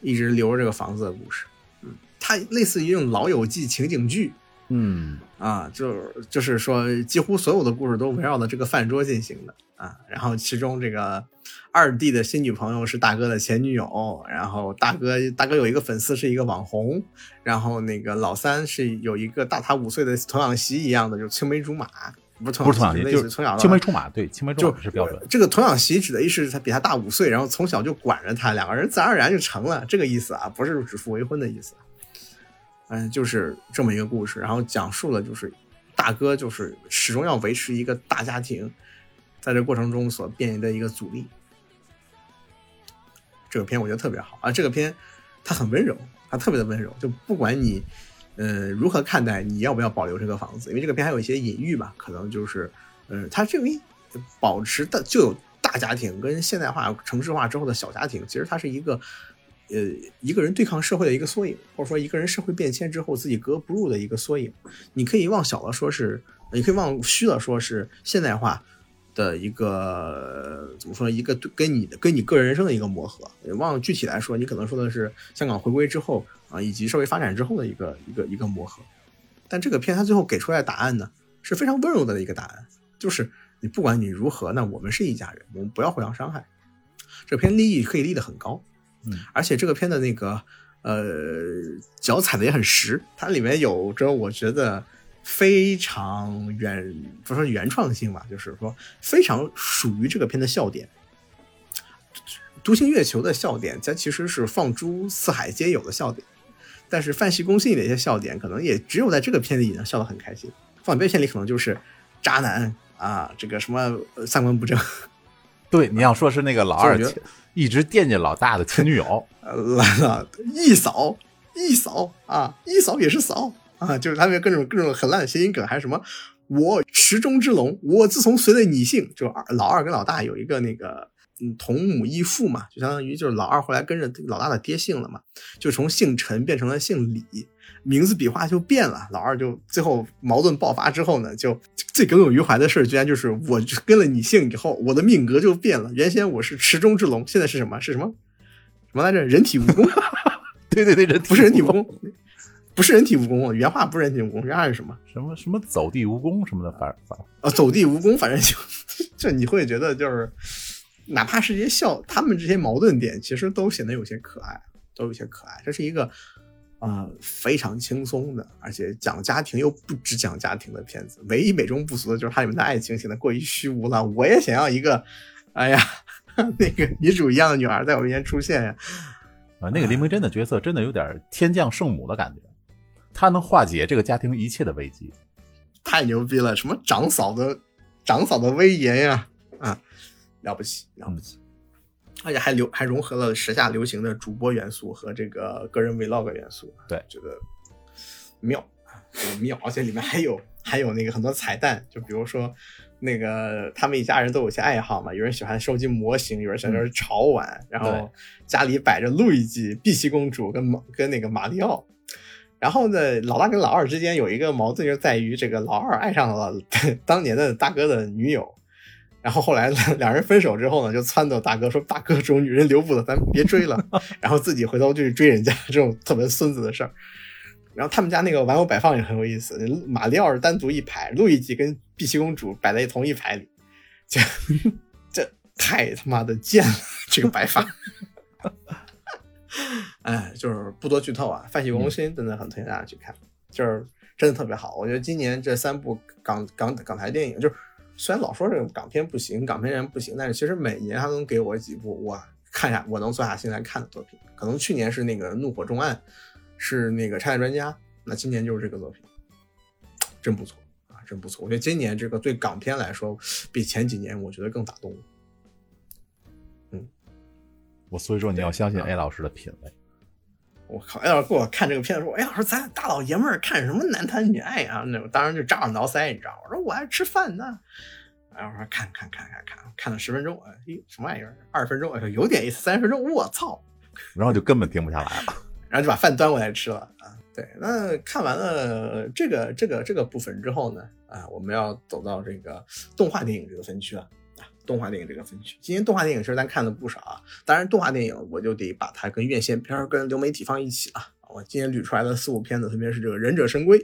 一直留着这个房子的故事。嗯，它类似于一种老友记情景剧嗯啊，就就是说，几乎所有的故事都围绕着这个饭桌进行的啊。然后其中这个二弟的新女朋友是大哥的前女友，然后大哥大哥有一个粉丝是一个网红，然后那个老三是有一个大他五岁的童养媳一样的，就青梅竹马，不是不是童养媳，类就是从小青梅竹马，对，青梅竹马是标准。这个童养媳指的意思是他比他大五岁，然后从小就管着他，两个人自然而然就成了这个意思啊，不是指腹为婚的意思。嗯，就是这么一个故事，然后讲述了就是大哥就是始终要维持一个大家庭，在这过程中所面临的一个阻力。这个片我觉得特别好啊，这个片它很温柔，它特别的温柔，就不管你呃如何看待，你要不要保留这个房子，因为这个片还有一些隐喻吧，可能就是呃它这个保持的就有大家庭跟现代化城市化之后的小家庭，其实它是一个。呃，一个人对抗社会的一个缩影，或者说一个人社会变迁之后自己格格不入的一个缩影。你可以往小了说是，你可以往虚了说是现代化的一个怎么说？一个跟你的跟你个人人生的一个磨合。忘了具体来说，你可能说的是香港回归之后啊，以及社会发展之后的一个一个一个磨合。但这个片它最后给出来的答案呢，是非常温柔的一个答案，就是你不管你如何，那我们是一家人，我们不要互相伤害。这片立意可以立得很高。嗯，而且这个片的那个呃脚踩的也很实，它里面有着我觉得非常原不说原创性吧，就是说非常属于这个片的笑点。独行月球的笑点，它其实是放诸四海皆有的笑点，但是范系攻心里的一些笑点，可能也只有在这个片里能笑得很开心。放别的片里可能就是渣男啊，这个什么三观不正。对，你要说是那个老二一直惦记老大的前女友，呃，来了，一扫一扫啊，一扫也是扫啊，就是他们各种各种很烂的谐音梗，还是什么我池中之龙，我自从随了你姓，就二老二跟老大有一个那个嗯同母异父嘛，就相当于就是老二后来跟着老大的爹姓了嘛，就从姓陈变成了姓李，名字笔画就变了，老二就最后矛盾爆发之后呢，就最耿耿于怀的事儿，居然就是我跟了你姓以后，我的命格就变了，原先我是池中之龙，现在是什么？是什么？什么来着？人体蜈蚣。对对对，人不是人体蜈蚣，不是人体蜈蚣，原话不是人体蜈蚣，原话是什么？什么什么走地蜈蚣什么的，反反啊，走地蜈蚣，反正就 就你会觉得就是，哪怕是一些笑，他们这些矛盾点，其实都显得有些可爱，都有些可爱。这是一个啊、呃非常轻松的，而且讲家庭又不只讲家庭的片子。唯一美中不足的就是它里面的爱情显得过于虚无了。我也想要一个，哎呀，那个女主一样的女孩在我面前出现呀。啊，那个林明真的角色真的有点天降圣母的感觉，她能化解这个家庭一切的危机。太牛逼了！什么长嫂的长嫂的威严呀，啊，了不起了不起！而且还流还融合了时下流行的主播元素和这个个人 vlog 元素，对觉得妙啊，这个妙！而且里面还有还有那个很多彩蛋，就比如说那个他们一家人都有些爱好嘛，有人喜欢收集模型，有人喜欢玩潮玩，然后家里摆着路易吉、碧琪公主跟马跟那个马里奥。然后呢，老大跟老二之间有一个矛盾，就在于这个老二爱上了 当年的大哥的女友，然后后来两人分手之后呢，就撺掇大哥说：“大哥，这种女人留不得，咱别追了。”然后自己回头就去追人家，这种特别孙子的事儿。然后他们家那个玩偶摆放也很有意思，马里奥是单独一排，路易吉跟碧琪公主摆在同一排里，这 这太他妈的贱了，这个摆法。哎，就是不多剧透啊，《泛起攻心》真的很推荐大家去看，就是真的特别好。我觉得今年这三部港港港台电影，就是虽然老说这个港片不行，港片人不行，但是其实每年他能给我几部我看下我能坐下心来看的作品。可能去年是那个《怒火重案》，是那个《拆弹专家》，那今年就是这个作品，真不错啊，真不错。我觉得今年这个对港片来说，比前几年我觉得更打动我。我所以说你要相信 A 老师的品味。我靠！！A，老师给我看这个片子说，哎，老师咱大老爷们儿看什么男谈女爱啊？那我当然就扎耳挠腮，你知道吗？我说我爱吃饭呢。哎，我说看看看看看，看了十分钟，哎，什么玩意儿？二十分钟，哎，有点意思。三十分钟，我操！然后就根本停不下来了。然后就把饭端过来吃了啊。对，那看完了这个这个这个部分之后呢，啊，我们要走到这个动画电影这个分区了。啊，动画电影这个分区，今年动画电影其实咱看了不少啊。当然，动画电影我就得把它跟院线片儿、跟流媒体放一起了。我今天捋出来的四部片子，分别是这个《忍者神龟》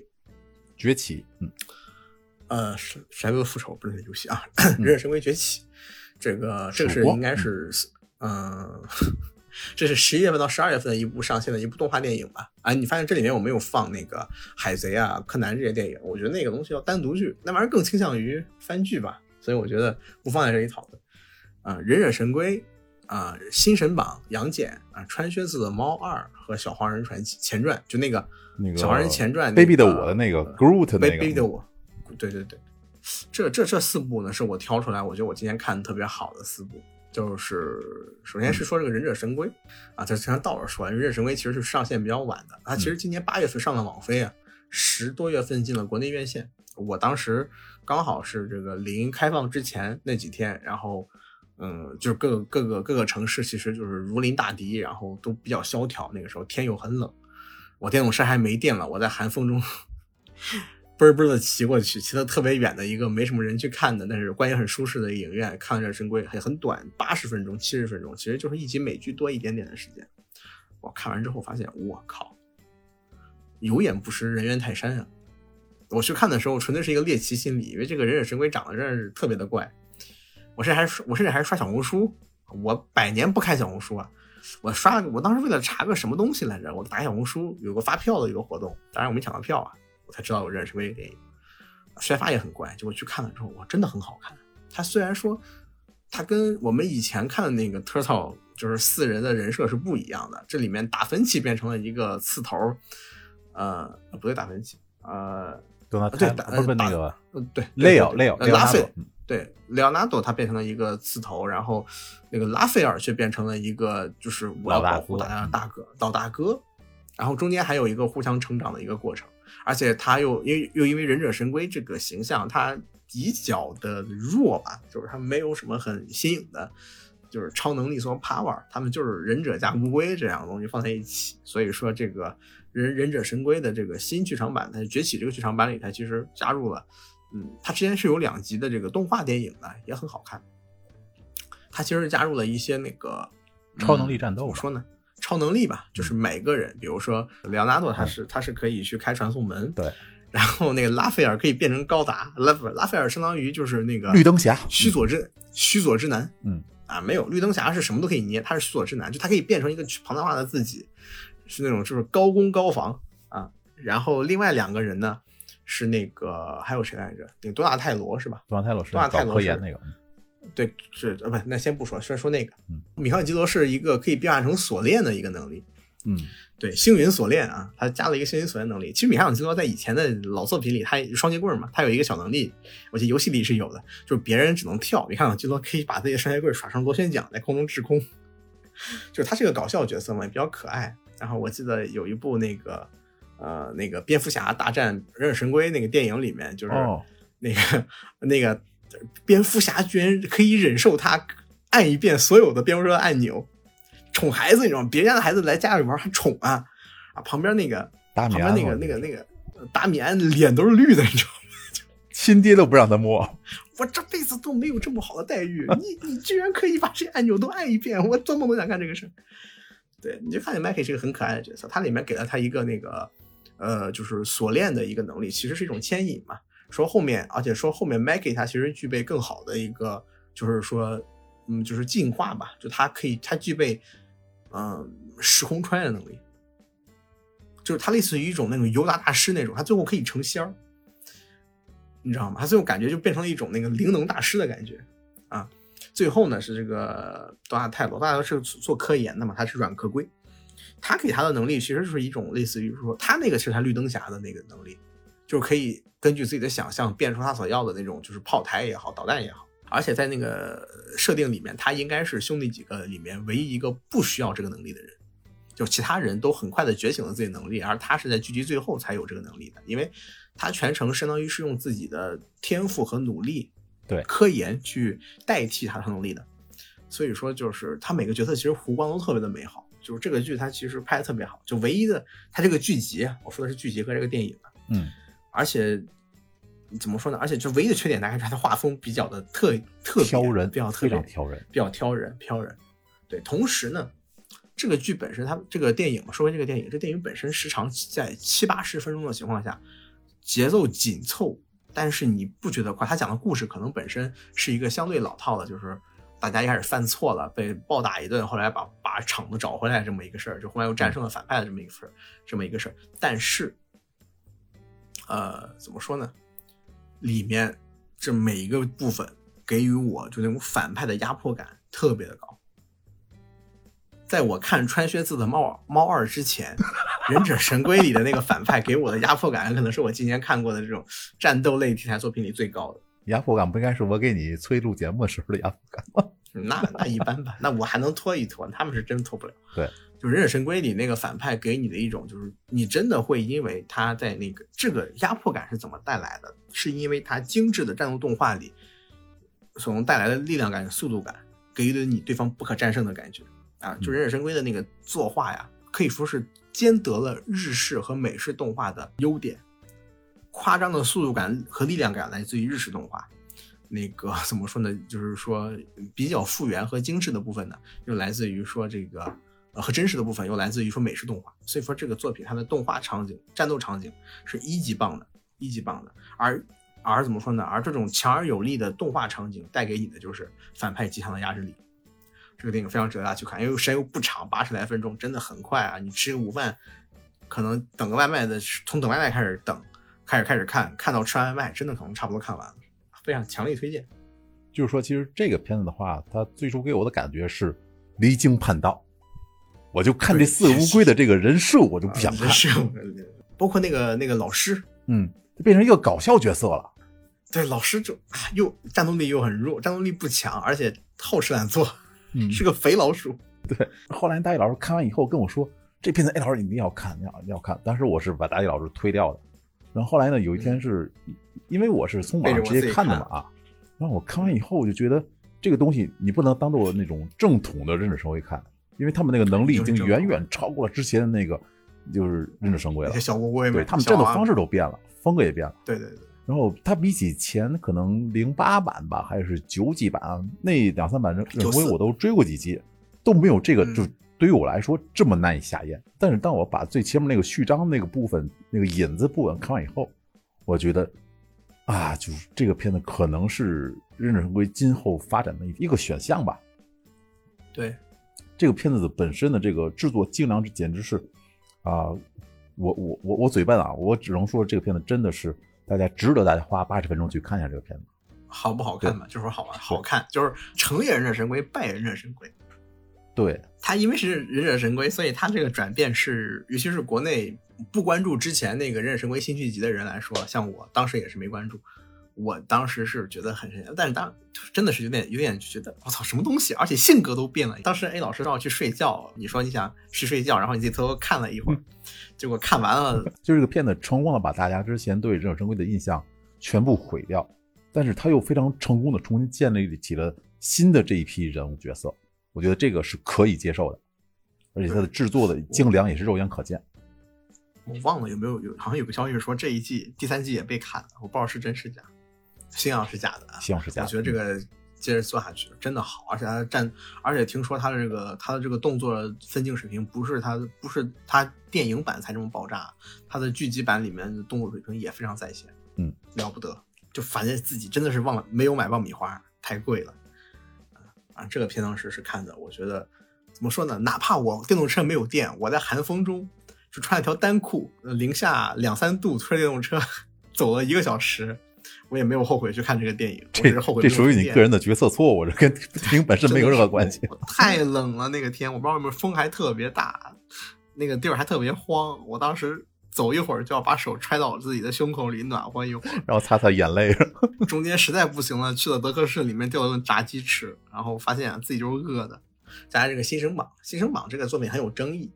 崛起，嗯，呃，是谁的复仇不是那游戏啊，《忍者神龟崛起》这个这个是应该是嗯。这是十一月份到十二月份的一部上线的一部动画电影吧？啊，你发现这里面我没有放那个海贼啊、柯南这些电影，我觉得那个东西要单独剧，那玩意儿更倾向于番剧吧，所以我觉得不放在这里讨论。啊，忍者神龟啊，新神榜杨戬啊，穿靴子的猫二和小黄人传奇前传，就那个那个小黄人前传，baby 的我的那个 Groot 那个，baby 的我，对对对，这这这四部呢，是我挑出来，我觉得我今天看的特别好的四部。就是首先是说这个忍者神龟啊，这像道儿说，忍者神龟其实是上线比较晚的，它其实今年八月份上了网飞啊，十多月份进了国内院线。我当时刚好是这个临开放之前那几天，然后嗯，就是各个各个各个城市其实就是如临大敌，然后都比较萧条。那个时候天又很冷，我电动车还没电了，我在寒风中。嘣嘣的骑过去，骑的特别远的一个没什么人去看的，但是观影很舒适的影院，看《忍者神龟》也很短，八十分钟、七十分钟，其实就是一集美剧多一点点的时间。我看完之后发现，我靠，有眼不识人猿泰山啊！我去看的时候纯粹是一个猎奇心理，因为这个忍者神龟长得真是特别的怪。我甚至还我甚至还是刷小红书，我百年不开小红书啊！我刷，我当时为了查个什么东西来着，我打小红书有个发票的一个活动，当然我没抢到票啊。我才知道有忍者神龟电影，宣发也很怪，结果去看了之后，哇，真的很好看。它虽然说它跟我们以前看的那个 Turtle 就是四人的人设是不一样的，这里面达芬奇变成了一个刺头，呃，不对，达芬奇，呃，对，不是那个，嗯，对，雷奥，雷奥，拉斐，对，莱奥纳多他变成了一个刺头，然后那个拉斐尔却变成了一个就是我要保护大家的大哥，老大哥，然后中间还有一个互相成长的一个过程。而且他又因为又因为忍者神龟这个形象，他比较的弱吧，就是他没有什么很新颖的，就是超能力说 power，他们就是忍者加乌龟这两个东西放在一起。所以说这个忍忍者神龟的这个新剧场版，它崛起这个剧场版里，它其实加入了，嗯，它之前是有两集的这个动画电影的，也很好看。它其实加入了一些那个超能力战斗，怎么说呢？超能力吧，就是每个人，比如说莱昂纳多，他是他是可以去开传送门，对。然后那个拉斐尔可以变成高达，拉拉斐尔相当于就是那个绿灯侠，须佐之须佐之男，嗯啊，没有绿灯侠是什么都可以捏，他是须佐之男，就他可以变成一个庞大化的自己，是那种就是高攻高防啊。然后另外两个人呢是那个还有谁来着？那个多纳泰罗是吧？多纳泰罗是多纳泰罗是那个。对，是呃不，那先不说，先说那个，米开朗基罗是一个可以变化成锁链的一个能力，嗯，对，星云锁链啊，他加了一个星云锁链能力。其实米开朗基罗在以前的老作品里，他双截棍嘛，他有一个小能力，我记得游戏里是有的，就是别人只能跳，米开朗基罗可以把自己的双截棍耍成螺旋桨，在空中滞空，就是他是个搞笑角色嘛，也比较可爱。然后我记得有一部那个呃那个蝙蝠侠大战忍者神龟那个电影里面，就是那个那个。蝙蝠侠居然可以忍受他按一遍所有的蝙蝠车的按钮，宠孩子你知道吗？别人家的孩子来家里玩还宠啊啊！旁边那个旁边那个那个那个达米安脸都是绿的，你知道吗？亲爹都不让他摸，我这辈子都没有这么好的待遇，你你居然可以把这按钮都按一遍，我做梦都想干这个事。对，你就看见麦克是一个很可爱的角色，他里面给了他一个那个呃，就是锁链的一个能力，其实是一种牵引嘛。说后面，而且说后面，Maggie 他其实具备更好的一个，就是说，嗯，就是进化吧，就它可以，它具备，嗯，时空穿越能力，就是它类似于一种那种尤达大师那种，它最后可以成仙儿，你知道吗？它最后感觉就变成了一种那个灵能大师的感觉。最后呢是这个多纳泰罗，多纳泰罗是做科研的嘛，他是软壳龟，他给他的能力其实就是一种类似于说，他那个是他绿灯侠的那个能力，就是可以。根据自己的想象变出他所要的那种，就是炮台也好，导弹也好。而且在那个设定里面，他应该是兄弟几个里面唯一一个不需要这个能力的人，就其他人都很快的觉醒了自己能力，而他是在剧集最后才有这个能力的，因为他全程相当于是用自己的天赋和努力，对科研去代替他的能力的。所以说，就是他每个角色其实弧光都特别的美好。就是这个剧他其实拍的特别好，就唯一的他这个剧集，我说的是剧集和这个电影嗯。而且怎么说呢？而且就唯一的缺点，大概是它的画风比较的特特挑人，比较特别挑人，比较挑人，挑人。对，同时呢，这个剧本身，它这个电影嘛，说回这个电影，这电影本身时长在七八十分钟的情况下，节奏紧凑，但是你不觉得快。他讲的故事可能本身是一个相对老套的，就是大家一开始犯错了，被暴打一顿，后来把把场子找回来这么一个事儿，就后来又战胜了反派的这么一个事儿，这么一个事儿。但是，呃，怎么说呢？里面这每一个部分给予我就那种反派的压迫感特别的高。在我看穿靴子的猫猫二之前，《忍者神龟》里的那个反派给我的压迫感，可能是我今年看过的这种战斗类题材作品里最高的。压迫感不应该是我给你催录节目时候的压迫感吗？那那一般吧，那我还能拖一拖，他们是真拖不了。对，就《忍者神龟》里那个反派给你的一种，就是你真的会因为他在那个这个压迫感是怎么带来的？是因为他精致的战斗动画里所能带来的力量感、速度感，给予了你对方不可战胜的感觉啊！就《忍者神龟》的那个作画呀，可以说是兼得了日式和美式动画的优点。夸张的速度感和力量感来自于日式动画，那个怎么说呢？就是说比较复原和精致的部分呢，又来自于说这个呃和真实的部分又来自于说美式动画。所以说这个作品它的动画场景、战斗场景是一级棒的，一级棒的。而而怎么说呢？而这种强而有力的动画场景带给你的就是反派极强的压制力。这个电影非常值得大家去看，因为时间又不长，八十来分钟，真的很快啊！你吃个午饭，可能等个外卖的，从等外卖开始等。开始开始看，看到吃完外卖，真的可能差不多看完了，非常强烈推荐。就是说，其实这个片子的话，它最初给我的感觉是离经叛道。我就看这四个乌龟的这个人设，我就不想看。包括那个那个老师，嗯，变成一个搞笑角色了。对，老师就又战斗力又很弱，战斗力不强，而且好吃懒做，是个肥老鼠。对，后来大一老师看完以后跟我说，这片子哎，老师你一定要看，要要看。当时我是把大一老师推掉的。然后后来呢？有一天是，因为我是从网上直接看的嘛啊，然后我看完以后，我就觉得这个东西你不能当做那种正统的忍者神龟看，因为他们那个能力已经远远超过了之前的那个就是忍者神龟了。小乌龟对他们战斗方式都变了，风格也变了。对对对。然后它比起前可能零八版吧，还是九几版啊，那两三版忍者神龟我都追过几集，都没有这个就。对于我来说这么难以下咽，但是当我把最前面那个序章那个部分、那个引子部分看完以后，我觉得啊，就是这个片子可能是忍者神龟今后发展的一个选项吧。对，这个片子的本身的这个制作精良，简直是啊，我我我我嘴笨啊，我只能说这个片子真的是大家值得大家花八十分钟去看一下这个片子。好不好看嘛？就说好玩，好看，就是成也忍者神龟，败也忍者神龟。对他，因为是忍者神龟，所以他这个转变是，尤其是国内不关注之前那个忍者神龟新剧集的人来说，像我当时也是没关注，我当时是觉得很神奇，但是当真的是有点有点觉得我操什么东西，而且性格都变了。当时 A 老师让我去睡觉，你说你想去睡觉，然后你自己偷偷看了一会儿，结果看完了，就这个片子成功的把大家之前对忍者神龟的印象全部毁掉，但是他又非常成功的重新建立起了新的这一批人物角色。我觉得这个是可以接受的，而且它的制作的精良也是肉眼可见。我忘了有没有有，好像有个消息说这一季第三季也被砍了，我不知道是真是假。希望是假的，信仰是假的。我觉得这个接着做下去真的好，而且他站，而且听说他的这个他的这个动作分镜水平不是他不是他电影版才这么爆炸，他的剧集版里面的动作水平也非常在线，嗯，了不得。就发现自己真的是忘了没有买爆米花，太贵了。啊，这个片当时是看的，我觉得怎么说呢？哪怕我电动车没有电，我在寒风中就穿了条单裤，零下两三度，推着电动车走了一个小时，我也没有后悔去看这个电影。这是后悔。这属于你个人的决策错误，这跟 电影本身没有任何关系。太冷了那个天，我不知道为什么风还特别大，那个地儿还特别荒。我当时。走一会儿就要把手揣到我自己的胸口里暖和一会儿，然后擦擦眼泪。中间实在不行了，去了德克士里面调了顿炸鸡吃，然后发现自己就是饿的。加上这个《新生榜》，《新生榜》这个作品很有争议，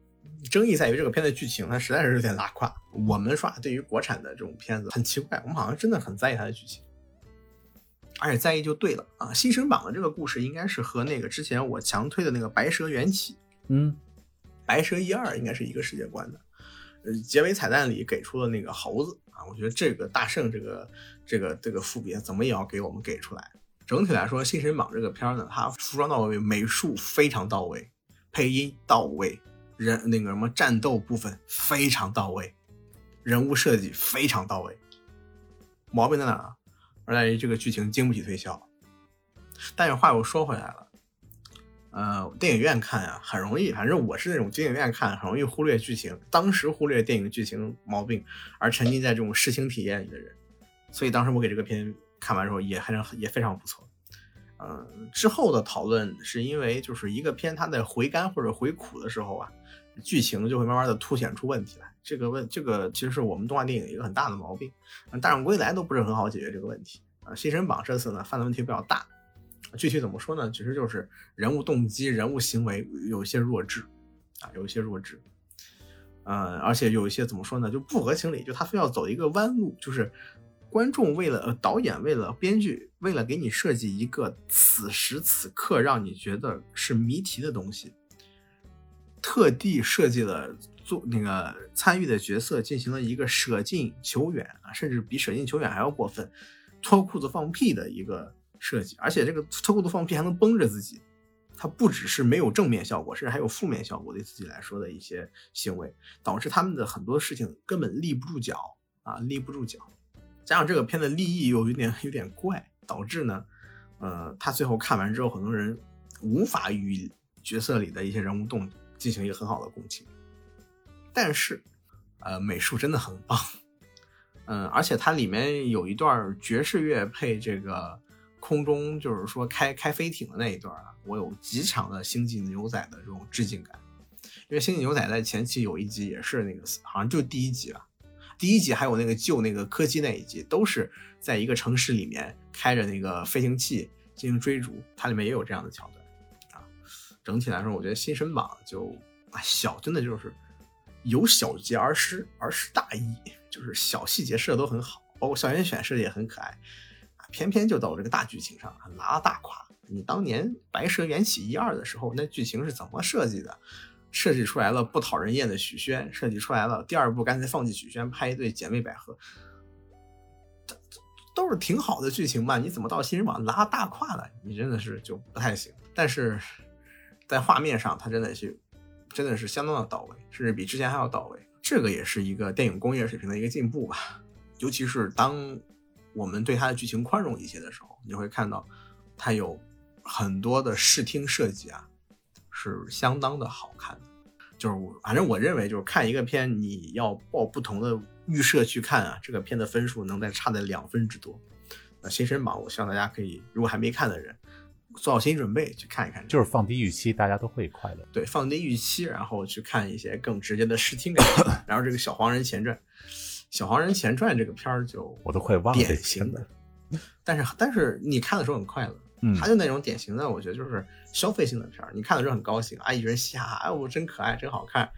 争议在于这个片的剧情，它实在是有点拉胯。我们说对于国产的这种片子很奇怪，我们好像真的很在意它的剧情，而且在意就对了啊。《新神榜》的这个故事应该是和那个之前我强推的那个《白蛇缘起》，嗯，《白蛇一二》应该是一个世界观的。呃，结尾彩蛋里给出了那个猴子啊，我觉得这个大圣这个这个这个副别怎么也要给我们给出来。整体来说，《新神榜》这个片呢，它服装到位，美术非常到位，配音到位，人那个什么战斗部分非常到位，人物设计非常到位，毛病在哪儿？而在于这个剧情经不起推销。但是话又说回来了，呃，电影院看啊，很容易，反正我是那种电影院看很容易忽略剧情，当时忽略电影剧情毛病，而沉浸在这种视听体验里的人。所以当时我给这个片看完之后也非常也非常不错。嗯，之后的讨论是因为就是一个片它在回甘或者回苦的时候啊，剧情就会慢慢的凸显出问题来。这个问这个其实是我们动画电影一个很大的毛病。嗯，大圣归来都不是很好解决这个问题啊。新神榜这次呢犯的问题比较大，具体怎么说呢？其实就是人物动机、人物行为有一些弱智啊，有一些弱智。嗯，而且有一些怎么说呢？就不合情理，就他非要走一个弯路，就是。观众为了，导演为了编剧为了给你设计一个此时此刻让你觉得是谜题的东西，特地设计了做那个参与的角色进行了一个舍近求远啊，甚至比舍近求远还要过分，脱裤子放屁的一个设计，而且这个脱裤子放屁还能绷着自己，它不只是没有正面效果，甚至还有负面效果，对自己来说的一些行为，导致他们的很多事情根本立不住脚啊，立不住脚。加上这个片的立意又有点有点怪，导致呢，呃，他最后看完之后，很多人无法与角色里的一些人物动进行一个很好的共情。但是，呃，美术真的很棒，嗯，而且它里面有一段爵士乐配这个空中，就是说开开飞艇的那一段啊，我有极强的星际牛仔的这种致敬感，因为星际牛仔在前期有一集也是那个，好像就第一集啊。第一集还有那个救那个柯基那一集，都是在一个城市里面开着那个飞行器进行追逐，它里面也有这样的桥段。整体来说，我觉得《新神榜》就啊小，真的就是有小节而失而失大意，就是小细节设的都很好，包括校园选设的也很可爱啊，偏偏就到这个大剧情上拉了大胯。你当年《白蛇缘起》一二的时候，那剧情是怎么设计的？设计出来了不讨人厌的许宣，设计出来了第二部干脆放弃许宣，拍一对姐妹百合，都是挺好的剧情嘛。你怎么到新人榜拉大胯了？你真的是就不太行。但是在画面上，它真的是真的是相当的到位，甚至比之前还要到位。这个也是一个电影工业水平的一个进步吧。尤其是当我们对它的剧情宽容一些的时候，你会看到它有很多的视听设计啊。是相当的好看的，就是我反正我认为就是看一个片，你要抱不同的预设去看啊，这个片的分数能在差在两分之多。那新神榜，我希望大家可以，如果还没看的人，做好心理准备去看一看。就是放低预期，大家都会快乐。对，放低预期，然后去看一些更直接的视听感。然后这个小黄人前传，小黄人前传这个片儿就我都快忘了，典型的。但是但是你看的时候很快乐。嗯，他就那种典型的，我觉得就是消费性的片儿，你看的时候很高兴啊，一人嘻哈，哎我真可爱，真好看，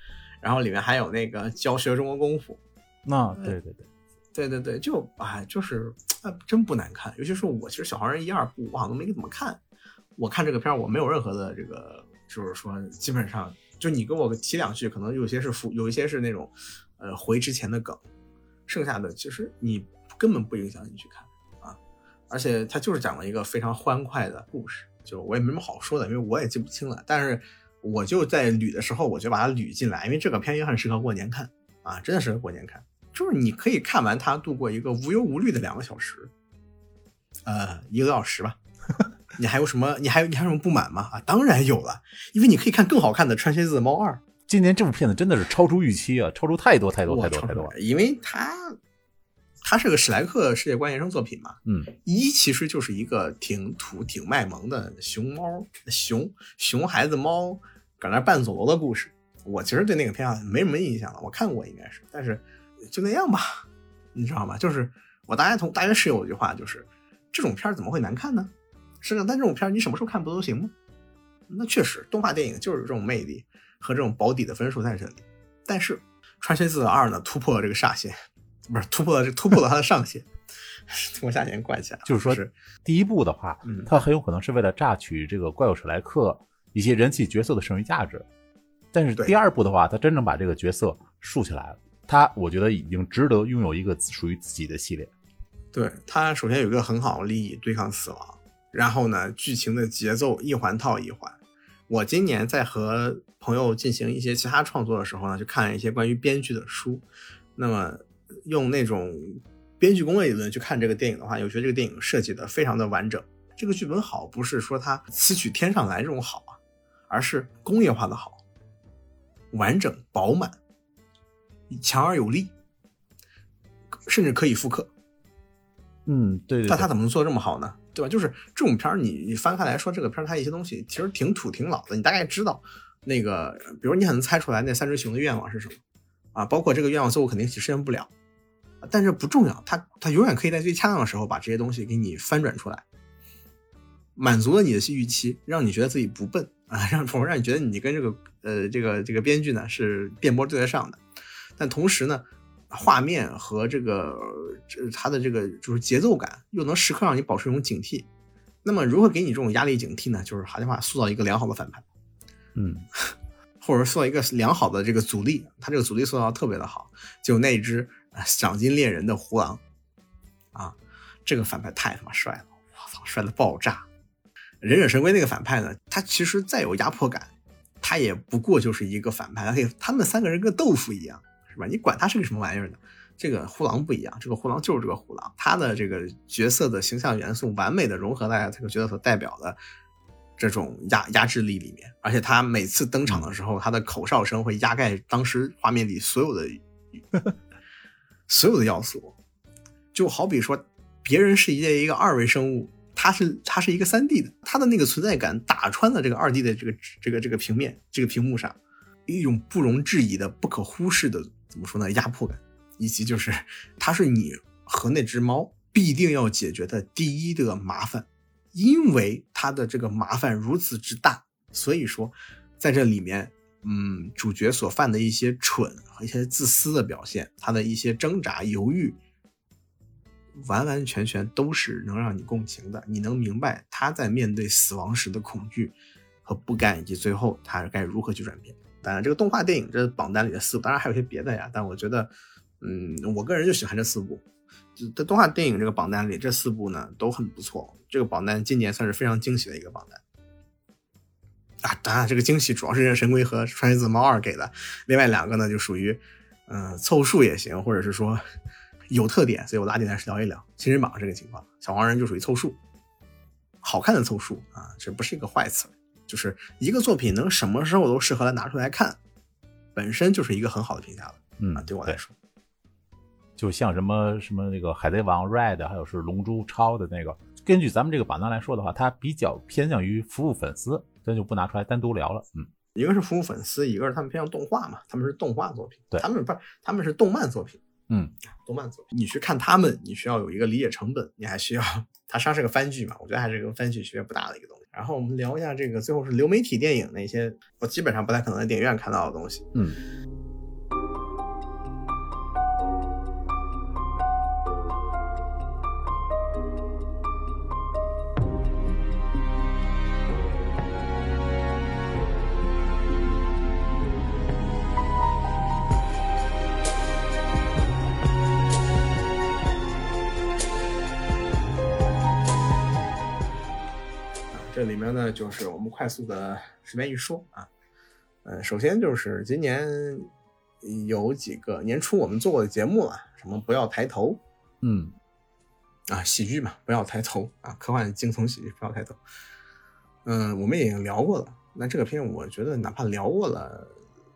然后里面还有那个教学中国功夫，那对对对，对对对，就哎就是啊真不难看，尤其是我其实小黄人一二部我好像都没怎么看，我看这个片儿我没有任何的这个就是说基本上就你给我提两句，可能有些是复有一些是那种呃回之前的梗，剩下的其实你根本不影响你去看啊。而且他就是讲了一个非常欢快的故事，就我也没什么好说的，因为我也记不清了。但是我就在捋的时候，我就把它捋进来，因为这个片也很适合过年看啊，真的适合过年看。就是你可以看完它，度过一个无忧无虑的两个小时，呃，一个多小时吧。你还有什么？你还有你还有什么不满吗？啊，当然有了，因为你可以看更好看的《穿靴子的猫二》。今年这部片子真的是超出预期啊，超出太多太多太多太多，因为它。它是个史莱克世界观原生作品嘛？嗯，一其实就是一个挺土、挺卖萌的熊猫、熊熊孩子猫搁那扮佐罗的故事。我其实对那个片啊没什么印象了，我看过应该是，但是就那样吧，你知道吗？就是我大概同大约是有一句话，就是这种片怎么会难看呢？是的，但这种片你什么时候看不都行吗？那确实，动画电影就是这种魅力和这种保底的分数在这里。但是《穿靴子二》呢，突破了这个煞线。不是突破了，突破了它的上限，通过下限灌起来。就是说，是第一部的话，它很有可能是为了榨取这个怪物史莱克一些人气角色的剩余价值。但是第二部的话，它真正把这个角色竖起来了，它我觉得已经值得拥有一个属于自己的系列。对它，首先有一个很好的利益对抗死亡，然后呢，剧情的节奏一环套一环。我今年在和朋友进行一些其他创作的时候呢，就看了一些关于编剧的书，那么。用那种编剧工业理论去看这个电影的话，我觉得这个电影设计的非常的完整。这个剧本好，不是说它词曲天上来这种好啊，而是工业化的好，完整饱满，强而有力，甚至可以复刻。嗯，对对。但他怎么能做这么好呢？对吧？就是这种片儿，你你翻开来说，这个片儿它一些东西其实挺土挺老的，你大概知道那个，比如你很能猜出来那三只熊的愿望是什么啊？包括这个愿望最后肯定实现不了，但是不重要，它它永远可以在最恰当的时候把这些东西给你翻转出来，满足了你的预期，让你觉得自己不笨啊，让从而让你觉得你跟这个呃这个这个编剧呢是电波对得上的，但同时呢。画面和这个这它的这个就是节奏感，又能时刻让你保持一种警惕。那么如何给你这种压力警惕呢？就是好句话，塑造一个良好的反派，嗯，或者塑造一个良好的这个阻力。他这个阻力塑造特别的好，就那一只赏金猎人的胡狼啊，这个反派太他妈帅了，我操，帅的爆炸！忍者神龟那个反派呢，他其实再有压迫感，他也不过就是一个反派，而且他们三个人跟豆腐一样。是吧？你管他是个什么玩意儿呢？这个护狼不一样，这个护狼就是这个护狼，他的这个角色的形象元素完美的融合在这个角色所代表的这种压压制力里面，而且他每次登场的时候，他的口哨声会压盖当时画面里所有的所有的要素，就好比说别人是一一个二维生物，他是他是一个三 D 的，他的那个存在感打穿了这个二 D 的这个这个这个平面这个屏幕上，一种不容置疑的不可忽视的。怎么说呢？压迫感，以及就是它是你和那只猫必定要解决的第一的麻烦，因为它的这个麻烦如此之大，所以说在这里面，嗯，主角所犯的一些蠢和一些自私的表现，他的一些挣扎犹豫，完完全全都是能让你共情的。你能明白他在面对死亡时的恐惧和不甘，以及最后他该如何去转变。当然，这个动画电影这榜单里的四，当然还有些别的呀。但我觉得，嗯，我个人就喜欢这四部。在动画电影这个榜单里，这四部呢都很不错。这个榜单今年算是非常惊喜的一个榜单啊！当然，这个惊喜主要是《神龟》和《穿越子猫二》给的，另外两个呢就属于嗯凑数也行，或者是说有特点，所以我拉进来聊一聊。新人榜这个情况，小黄人就属于凑数，好看的凑数啊，这不是一个坏词。就是一个作品能什么时候都适合来拿出来看，本身就是一个很好的评价了。嗯，对我来说，就像什么什么那个《海贼王》Red，还有是《龙珠超》的那个，根据咱们这个榜单来说的话，它比较偏向于服务粉丝，咱就不拿出来单独聊了。嗯，一个是服务粉丝，一个是他们偏向动画嘛，他们是动画作品，对，他们不是他们是动漫作品。嗯，动漫作品，你去看他们，你需要有一个理解成本，你还需要 它上是个番剧嘛？我觉得还是跟番剧区别不大的一个东西。然后我们聊一下这个，最后是流媒体电影那些，我基本上不太可能在电影院看到的东西。嗯。呢，就是我们快速的随便一说啊，呃，首先就是今年有几个年初我们做过的节目了，什么不要抬头，嗯，啊，喜剧嘛，不要抬头啊，科幻惊悚喜剧不要抬头，嗯，我们已经聊过了。那这个片我觉得哪怕聊过了，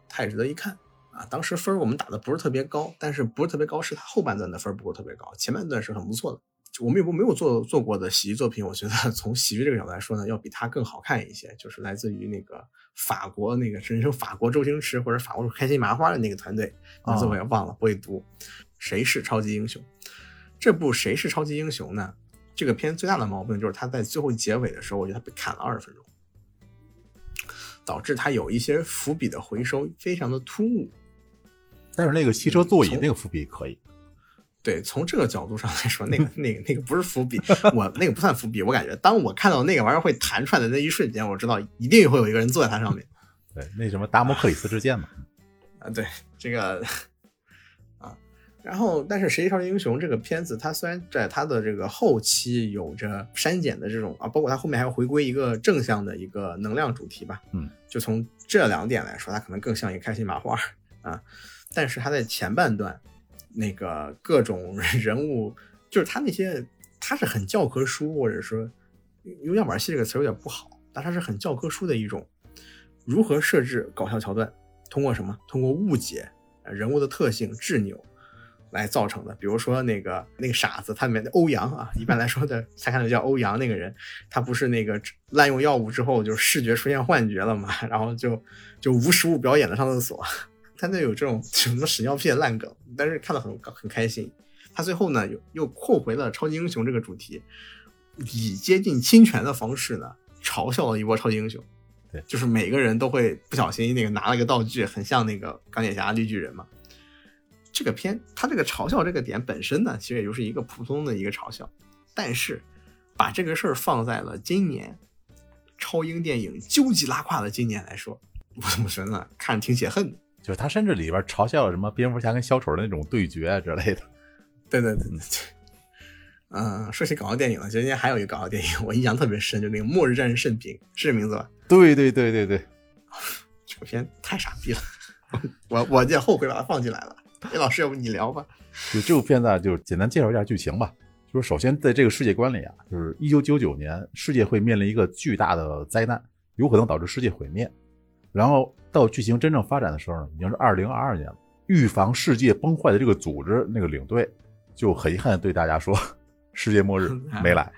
它也值得一看啊。当时分我们打的不是特别高，但是不是特别高是它后半段的分不够特别高，前半段是很不错的。我们也不没有做做过的喜剧作品，我觉得从喜剧这个角度来说呢，要比它更好看一些。就是来自于那个法国那个人称法国周星驰或者法国开心麻花的那个团队，名字我也忘了，不会读。谁是超级英雄？这部谁是超级英雄呢？这个片最大的毛病就是它在最后结尾的时候，我觉得它被砍了二十分钟，导致它有一些伏笔的回收非常的突兀。但是那个汽车座椅那个伏笔可以。对，从这个角度上来说，那个、那个、那个不是伏笔，我那个不算伏笔。我感觉，当我看到那个玩意儿会弹出来的那一瞬间，我知道一定会有一个人坐在它上面。对，那什么达摩克里斯之剑嘛。啊，对，这个啊，然后，但是《谁超级英雄》这个片子，它虽然在它的这个后期有着删减的这种啊，包括它后面还要回归一个正向的一个能量主题吧。嗯，就从这两点来说，它可能更像一个开心麻花啊。但是它在前半段。那个各种 人物，就是他那些他是很教科书，或者说用样板戏这个词有点不好，但他是很教科书的一种如何设置搞笑桥段，通过什么？通过误解人物的特性、执拗。来造成的，比如说那个那个傻子，他里面的欧阳啊，一般来说的才看到叫欧阳那个人，他不是那个滥用药物之后就视觉出现幻觉了嘛，然后就就无实物表演的上厕所，他那有这种什么屎尿屁的烂梗，但是看得很很开心。他最后呢又又扣回了超级英雄这个主题，以接近侵权的方式呢嘲笑了一波超级英雄，对，就是每个人都会不小心那个拿了个道具，很像那个钢铁侠绿巨人嘛。这个片，他这个嘲笑这个点本身呢，其实也就是一个普通的一个嘲笑，但是把这个事儿放在了今年超英电影究极拉胯的今年来说，我怎么说呢？看着挺解恨的。就是他甚至里边嘲笑了什么蝙蝠侠跟小丑的那种对决啊之类的。对对对对对。嗯，说起搞笑电影了，今天还有一个搞笑电影，我印象特别深，就那个《末日战士圣品》，是这名字吧？对对对对对。这个片太傻逼了，我我有点后悔把它放进来了。哎，老师，要不你聊吧？就这部片子，就是简单介绍一下剧情吧。就是首先在这个世界观里啊，就是一九九九年，世界会面临一个巨大的灾难，有可能导致世界毁灭。然后到剧情真正发展的时候呢，已经是二零二二年了。预防世界崩坏的这个组织那个领队就很遗憾对大家说：“世界末日 没来，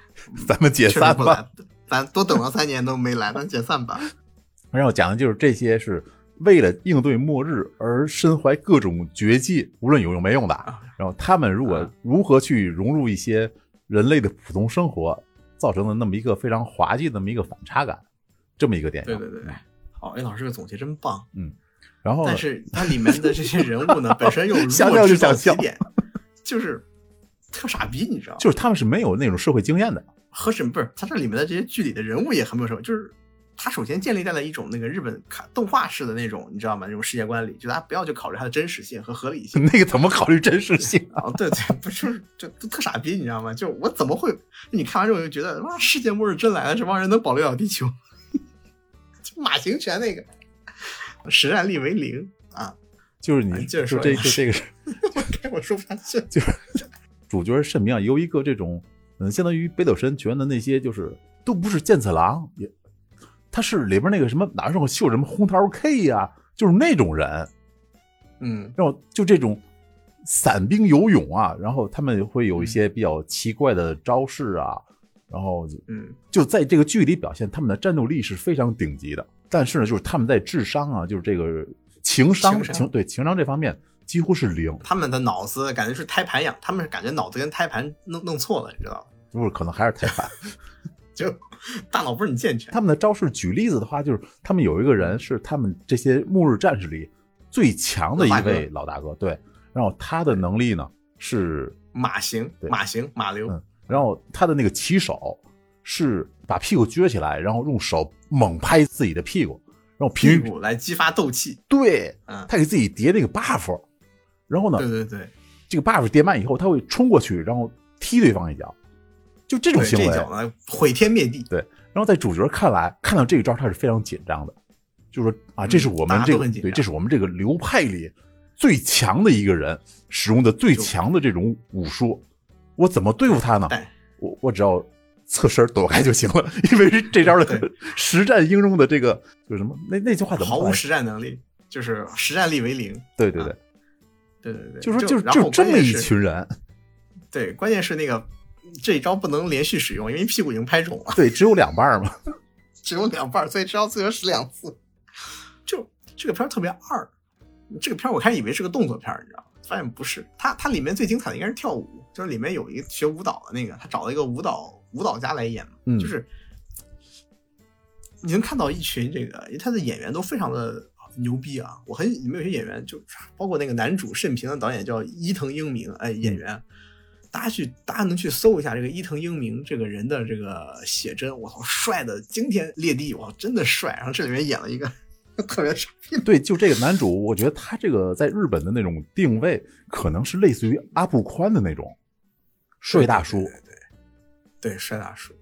咱们解散吧。”咱多等了三年都没来，咱解散吧。然后讲的就是这些是。为了应对末日而身怀各种绝技，无论有用没用的。然后他们如果如何去融入一些人类的普通生活，造成的那么一个非常滑稽的那么一个反差感，这么一个电影。对对对对，好，哎，老师这个总结真棒。嗯，然后但是它里面的这些人物呢，本身又弱智到极点，就是特傻逼，你知道？就是他们是没有那种社会经验的。和什么不是？他这里面的这些剧里的人物也很没有什么，就是。他首先建立在了一种那个日本卡动画式的那种，你知道吗？那种世界观里，就大家不要去考虑它的真实性和合理性。那个怎么考虑真实性啊？对对，不就是就特傻逼，你知道吗？就我怎么会？你看完之后就觉得哇，世界末日真来了，这帮人能保留了地球？就马行全那个实战力为零啊！就是你就这就这个是，我说不下去。就是主角甚明啊，由一个这种嗯，相当于北斗神拳的那些，就是都不是剑次郎也。他是里边那个什么哪上绣什么红桃 K 呀，就是那种人，嗯，然后就这种散兵游泳啊，然后他们会有一些比较奇怪的招式啊，然后嗯，就在这个剧里表现他们的战斗力是非常顶级的，但是呢，就是他们在智商啊，就是这个情商情对情商这方面几乎是零，他们的脑子感觉是胎盘养，他们是感觉脑子跟胎盘弄弄错了，你知道吗？不是，可能还是胎盘。就大脑不是很健全。他们的招式，举例子的话，就是他们有一个人是他们这些末日战士里最强的一位老大哥，对。然后他的能力呢是马行，马行马流。嗯。然后他的那个起手是把屁股撅起来，然后用手猛拍自己的屁股，然后屁股来激发斗气。对，他给自己叠那个 buff。然后呢？对对对。这个 buff 叠满以后，他会冲过去，然后踢对方一脚。就这种行为，这脚呢毁天灭地。对，然后在主角看来，看到这一招他是非常紧张的，就是说啊，这是我们这个对，这是我们这个流派里最强的一个人使用的最强的这种武术，我怎么对付他呢？我我只要侧身躲开就行了，因为这招的实战应用的这个就是什么？那那句话怎么毫无实战能力，就是实战力为零。对对对，对对对，就说就就这么一群人。对，关键是那个。这一招不能连续使用，因为屁股已经拍肿了。对，只有两半嘛，只有两半，所以这招最多使两次。就这个片特别二，这个片我开始以为是个动作片，你知道吗？发现不是。它它里面最精彩的应该是跳舞，就是里面有一个学舞蹈的那个，他找了一个舞蹈舞蹈家来演，就是你能看到一群这个，因为他的演员都非常的牛逼啊。我很里面有些演员，就包括那个男主甚平的导演叫伊藤英明，哎，演员。大家去，大家能去搜一下这个伊藤英明这个人的这个写真，我操，帅的惊天裂地，哇，真的帅。然后这里面演了一个特别傻逼，对，就这个男主，我觉得他这个在日本的那种定位，可能是类似于阿布宽的那种帅大叔，对对，对，帅大叔，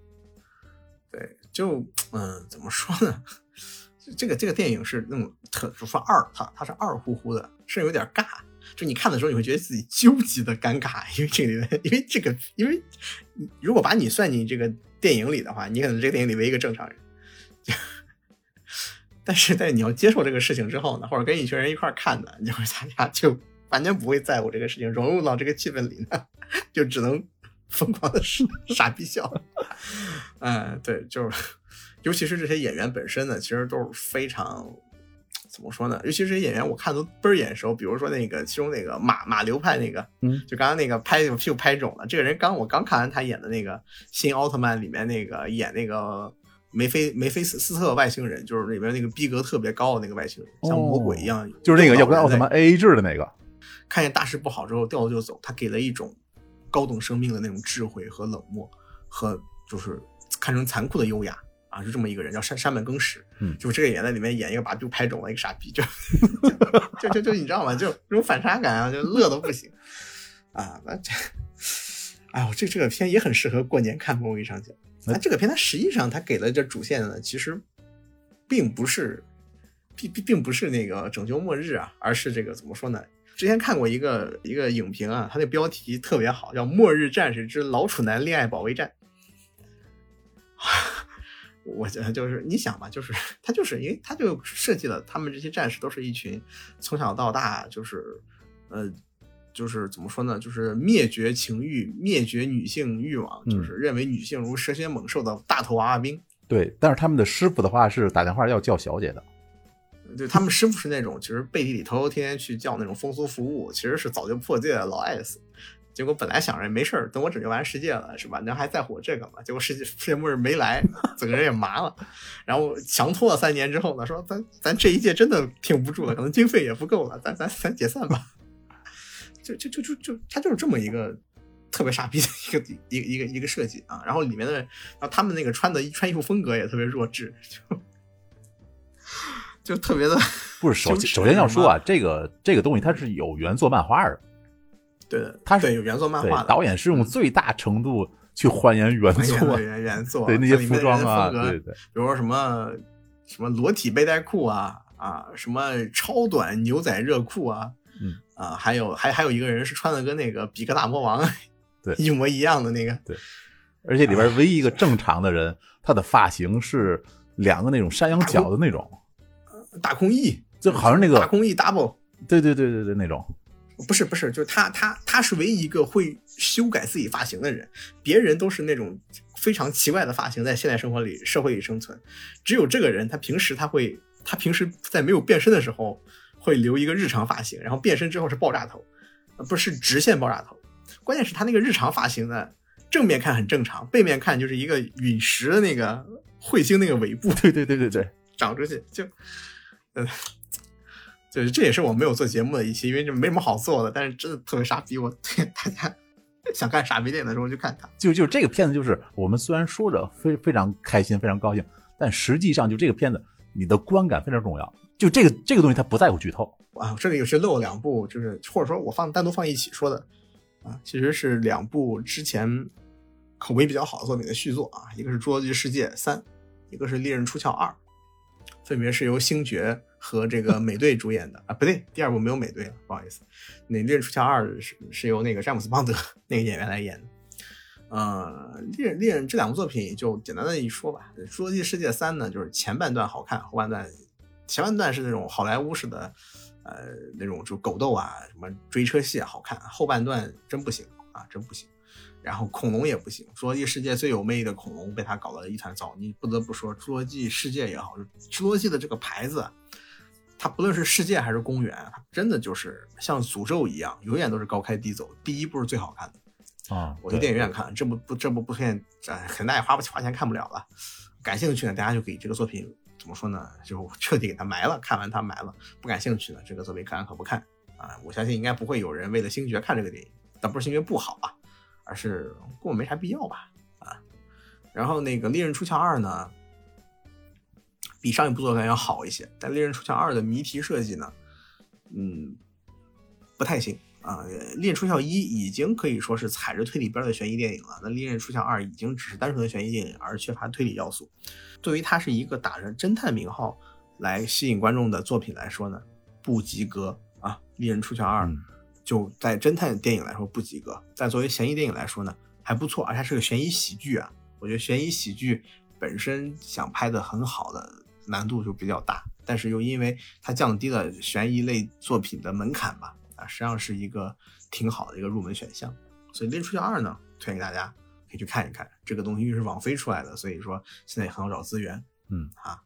对，就嗯，怎么说呢？这个这个电影是那种特，就说二，他他是二乎乎的，甚至有点尬。就你看的时候，你会觉得自己纠结的尴尬，因为这里面，因为这个，因为如果把你算进这个电影里的话，你可能这个电影里唯一一个正常人。但是在你要接受这个事情之后呢，或者跟一群人一块看的，你会大家就完全不会在乎这个事情，融入到这个气氛里呢，就只能疯狂的傻 傻逼笑。嗯，对，就是，尤其是这些演员本身呢，其实都是非常怎么说呢？尤其是演员，我看都倍儿眼熟。比如说那个其中那个马马流派那个，嗯，就刚刚那个拍屁股拍肿了，这个人刚我刚看完他演的那个新奥特曼里面那个演那个。梅菲梅菲斯斯特外星人就是里边那个逼格特别高的那个外星人，像魔鬼一样，就是那个要跟奥特曼 A A 制的那个。看见大事不好之后掉头就走，他给了一种高等生命的那种智慧和冷漠，和就是看成残酷的优雅啊，是这么一个人，叫山山本耕史。嗯，就是这个演在里面演一个把就拍肿了一个傻逼，就就就就你知道吗？就这种反差感啊，就乐的不行啊。那这，哎呦，这这个片也很适合过年看，我跟你讲。那这个片它实际上它给了这主线呢，其实并不是并并并不是那个拯救末日啊，而是这个怎么说呢？之前看过一个一个影评啊，它那标题特别好，叫《末日战士之老处男恋爱保卫战》。我觉得就是你想吧，就是他就是因为他就设计了他们这些战士都是一群从小到大就是呃。就是怎么说呢？就是灭绝情欲、灭绝女性欲望，就是认为女性如蛇蝎猛兽的大头娃娃兵。对，但是他们的师傅的话是打电话要叫小姐的。对他们师傅是那种，其实背地里偷偷天天去叫那种风俗服务，其实是早就破戒的老艾斯。结果本来想着没事儿，等我拯救完世界了，是吧？那还在乎我这个吗？结果世界世界末日没来，整个人也麻了。然后强拖了三年之后呢，说咱咱这一届真的挺不住了，可能经费也不够了，咱咱咱解散吧。就就就就就，他就是这么一个特别傻逼的一个一个一个一个设计啊。然后里面的，然后他们那个穿的穿衣服风格也特别弱智，就就特别的。不是首先首先要说啊，这个这个东西它是有原作漫画的，对，它是有原作漫画的。导演是用最大程度去还原原作原原作，对那些服装啊，对对对，比如说什么什么裸体背带裤啊啊，什么超短牛仔热裤啊。嗯。啊，还有还还有一个人是穿的跟那个比克大魔王对。一模一样的那个，对，而且里边唯一一个正常的人，他的发型是两个那种山羊角的那种，大空翼，就好像那个大空翼 double，对对对对对那种，不是不是，就是他他他是唯一一个会修改自己发型的人，别人都是那种非常奇怪的发型，在现代生活里社会里生存，只有这个人，他平时他会他平时在没有变身的时候。会留一个日常发型，然后变身之后是爆炸头，不是直线爆炸头。关键是他那个日常发型呢，正面看很正常，背面看就是一个陨石的那个彗星那个尾部。对对对对对，长出去就，嗯，就是这也是我没有做节目的一期，因为这没什么好做的，但是真的特别傻逼。我 推大家想看傻逼电影的时候就看它。就就这个片子，就是我们虽然说着非非常开心、非常高兴，但实际上就这个片子，你的观感非常重要。就这个这个东西，它不在乎剧透啊。这里有些漏了两部，就是或者说我放单独放一起说的啊，其实是两部之前口碑比较好的作品的续作啊，一个是《侏罗纪世界三》，一个是《猎人出鞘二》，分别是由星爵和这个美队主演的啊。不对，第二部没有美队了，不好意思。那《猎人出鞘二》是是由那个詹姆斯邦德那个演员来演的。呃，猎猎人这两部作品就简单的一说吧，《侏罗纪世界三》呢，就是前半段好看，后半段。前半段是那种好莱坞式的，呃，那种就狗斗啊，什么追车戏好看。后半段真不行啊，真不行。然后恐龙也不行，侏罗纪世界最有魅力的恐龙被他搞得一团糟。你不得不说，侏罗纪世界也好，侏罗纪的这个牌子，它不论是世界还是公园，它真的就是像诅咒一样，永远都是高开低走。第一部是最好看的啊，我去电影院看这部不这部不推荐，可能大也花不起花钱看不了了。感兴趣呢，大家就给这个作品。怎么说呢？就彻底给他埋了。看完他埋了，不感兴趣的。这个作品看可不看啊？我相信应该不会有人为了星爵看这个电影。但不是星爵不好啊，而是根本没啥必要吧？啊。然后那个《猎人出鞘二》呢，比上一部作品要好一些。但《猎人出鞘二》的谜题设计呢，嗯，不太行啊。《猎人出鞘一》已经可以说是踩着推理边的悬疑电影了。那《猎人出鞘二》已经只是单纯的悬疑电影，而缺乏推理要素。对于它是一个打着侦探名号来吸引观众的作品来说呢，不及格啊！《猎人出鞘二》就在侦探电影来说不及格，但作为悬疑电影来说呢还不错，而且是个悬疑喜剧啊。我觉得悬疑喜剧本身想拍的很好的难度就比较大，但是又因为它降低了悬疑类作品的门槛吧，啊，实际上是一个挺好的一个入门选项。所以《猎出二》呢，推荐给大家可以去看一看。这个东西因为是网飞出来的，所以说现在也很好找资源。嗯啊，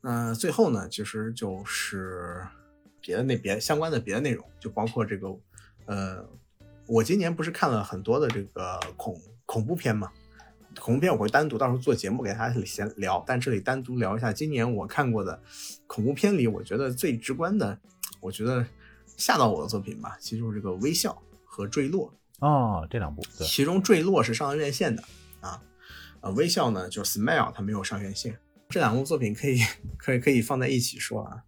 那最后呢，其实就是别的那别相关的别的内容，就包括这个呃，我今年不是看了很多的这个恐恐怖片嘛。恐怖片我会单独到时候做节目给大家闲聊，但这里单独聊一下今年我看过的恐怖片里，我觉得最直观的，我觉得吓到我的作品吧，其实就是这个《微笑》和《坠落》哦，这两部，对，其中《坠落》是上了院线的啊，呃，《微笑》呢就是 Smile 它没有上院线，这两部作品可以可以可以放在一起说啊，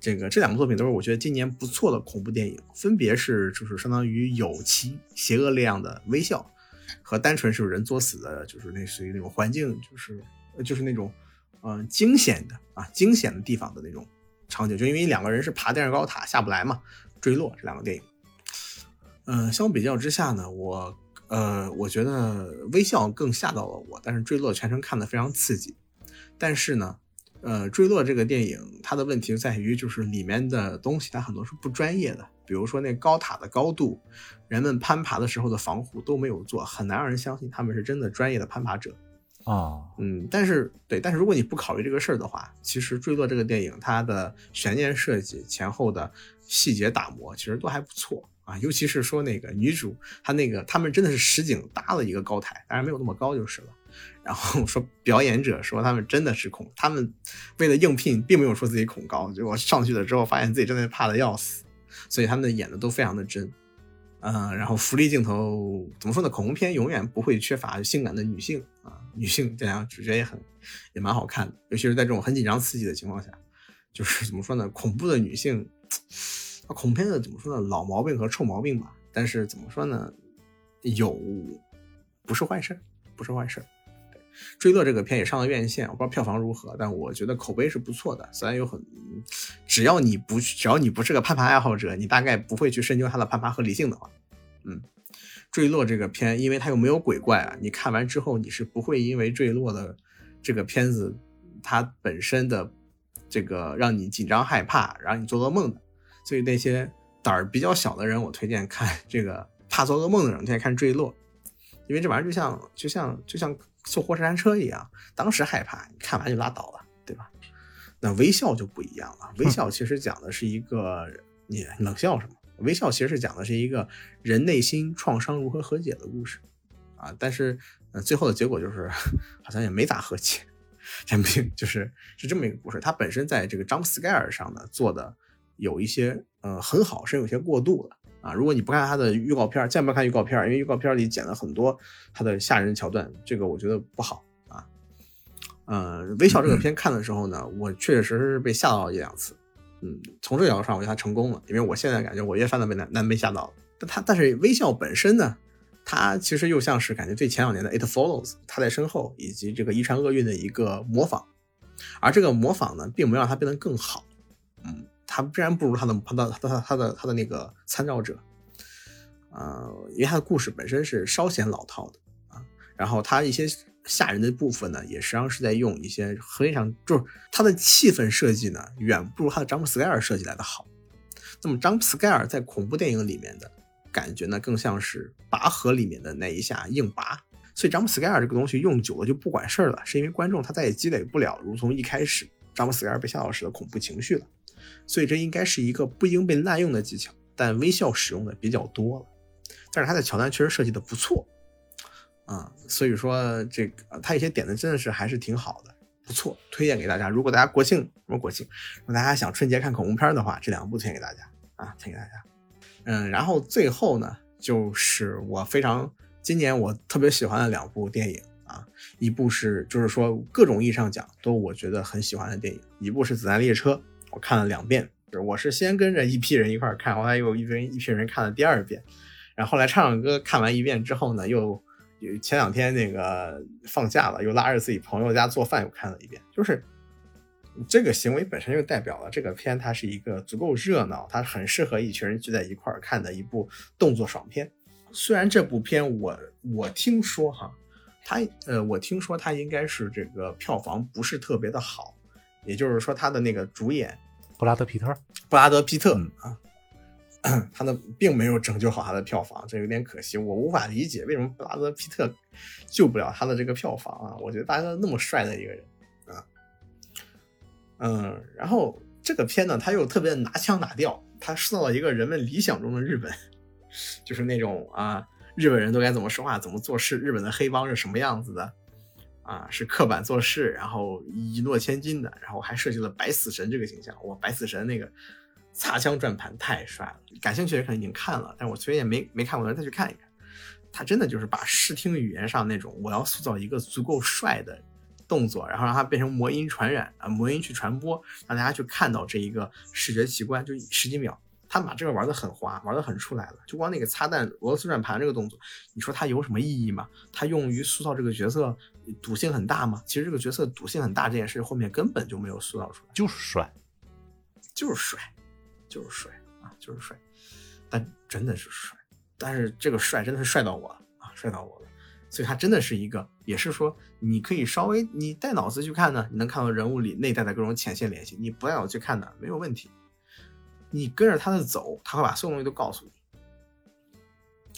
这个这两部作品都是我觉得今年不错的恐怖电影，分别是就是相当于有其邪恶力量的《微笑》。和单纯是人作死的，就是类似于那种环境，就是就是那种，嗯，惊险的啊，惊险的地方的那种场景，就因为两个人是爬电视高塔下不来嘛，坠落这两个电影，嗯，相比较之下呢，我呃，我觉得微笑更吓到了我，但是坠落全程看的非常刺激，但是呢，呃，坠落这个电影它的问题在于就是里面的东西它很多是不专业的。比如说那高塔的高度，人们攀爬的时候的防护都没有做，很难让人相信他们是真的专业的攀爬者啊。嗯，但是对，但是如果你不考虑这个事儿的话，其实《坠落》这个电影它的悬念设计、前后的细节打磨其实都还不错啊。尤其是说那个女主，她那个他们真的是实景搭了一个高台，当然没有那么高就是了。然后说表演者说他们真的是恐，他们为了应聘并没有说自己恐高，结果上去了之后发现自己真的怕的要死。所以他们演的都非常的真，嗯，然后福利镜头怎么说呢？恐怖片永远不会缺乏性感的女性啊，女性这样主角也很也蛮好看的，尤其是在这种很紧张刺激的情况下，就是怎么说呢？恐怖的女性，恐怖片的怎么说呢？老毛病和臭毛病吧，但是怎么说呢？有不是坏事，不是坏事。坠落这个片也上了院线，我不知道票房如何，但我觉得口碑是不错的。虽然有很，只要你不只要你不是个攀爬爱好者，你大概不会去深究它的攀爬合理性的话，嗯，坠落这个片，因为它又没有鬼怪啊，你看完之后你是不会因为坠落的这个片子它本身的这个让你紧张害怕，然后你做噩梦的。所以那些胆儿比较小的人，我推荐看这个怕做噩梦的人，推荐看坠落，因为这玩意儿就像就像就像。坐过山车一样，当时害怕，你看完就拉倒了，对吧？那微笑就不一样了。微笑其实讲的是一个，你冷笑什么？微笑其实是讲的是一个人内心创伤如何和解的故事啊。但是，呃，最后的结果就是好像也没咋和解，也没就是是这么一个故事。它本身在这个 jump scare 上呢做的有一些呃很好，甚至有些过度了。啊，如果你不看他的预告片，千万不要看预告片，因为预告片里剪了很多他的吓人桥段，这个我觉得不好啊。呃，微笑这个片看的时候呢，我确确实实是被吓到一两次。嗯，从这角度上，我觉得他成功了，因为我现在感觉我越发的被难难被吓到了。但他但是微笑本身呢，他其实又像是感觉对前两年的 It Follows，他在身后以及这个遗传厄运的一个模仿，而这个模仿呢，并没有让他变得更好。嗯。他必然不如他的他的他的他的他的那个参照者，呃，因为他的故事本身是稍显老套的啊，然后他一些吓人的部分呢，也实际上是在用一些非常就是他的气氛设计呢，远不如他的 jump scare 设计来的好。那么 jump scare 在恐怖电影里面的感觉呢，更像是拔河里面的那一下硬拔，所以 jump scare 这个东西用久了就不管事儿了，是因为观众他再也积累不了如从一开始 jump scare 被吓到时的恐怖情绪了。所以这应该是一个不应被滥用的技巧，但微笑使用的比较多了。但是它的桥段确实设计的不错，啊，所以说这个他一些点子真的是还是挺好的，不错，推荐给大家。如果大家国庆什么国庆，如果大家想春节看恐怖片的话，这两部推荐给大家啊，推荐给大家。嗯，然后最后呢，就是我非常今年我特别喜欢的两部电影啊，一部是就是说各种意义上讲都我觉得很喜欢的电影，一部是《子弹列车》。我看了两遍，我是先跟着一批人一块看，后来又一堆一批人看了第二遍，然后来唱唱歌看完一遍之后呢，又前两天那个放假了，又拉着自己朋友家做饭又看了一遍。就是这个行为本身就代表了这个片它是一个足够热闹，它很适合一群人聚在一块儿看的一部动作爽片。虽然这部片我我听说哈，它呃我听说它应该是这个票房不是特别的好，也就是说它的那个主演布拉德皮特，布拉德皮特嗯啊，他的并没有拯救好他的票房，这有点可惜。我无法理解为什么布拉德皮特救不了他的这个票房啊！我觉得大家都那么帅的一个人啊，嗯，然后这个片呢，他又特别拿腔拿调，他塑造了一个人们理想中的日本，就是那种啊，日本人都该怎么说话、怎么做事，日本的黑帮是什么样子的啊，是刻板做事，然后一诺千金的，然后还设计了白死神这个形象。哇，白死神那个擦枪转盘太帅了，感兴趣的人可能已经看了，但我虽然也没没看过的人再去看一看。他真的就是把视听语言上那种我要塑造一个足够帅的动作，然后让它变成魔音传染啊，魔音去传播，让大家去看到这一个视觉奇观，就十几秒。他把这个玩的很滑，玩的很出来了。就光那个擦弹俄罗斯转盘这个动作，你说它有什么意义吗？它用于塑造这个角色赌性很大吗？其实这个角色赌性很大这件事后面根本就没有塑造出来，就是帅，就是帅，就是帅啊，就是帅，但真的是帅。但是这个帅真的是帅到我了啊，帅到我了。所以他真的是一个，也是说你可以稍微你带脑子去看呢，你能看到人物里内在的各种浅线联系。你不带脑子去看呢，没有问题。你跟着他的走，他会把所有东西都告诉你。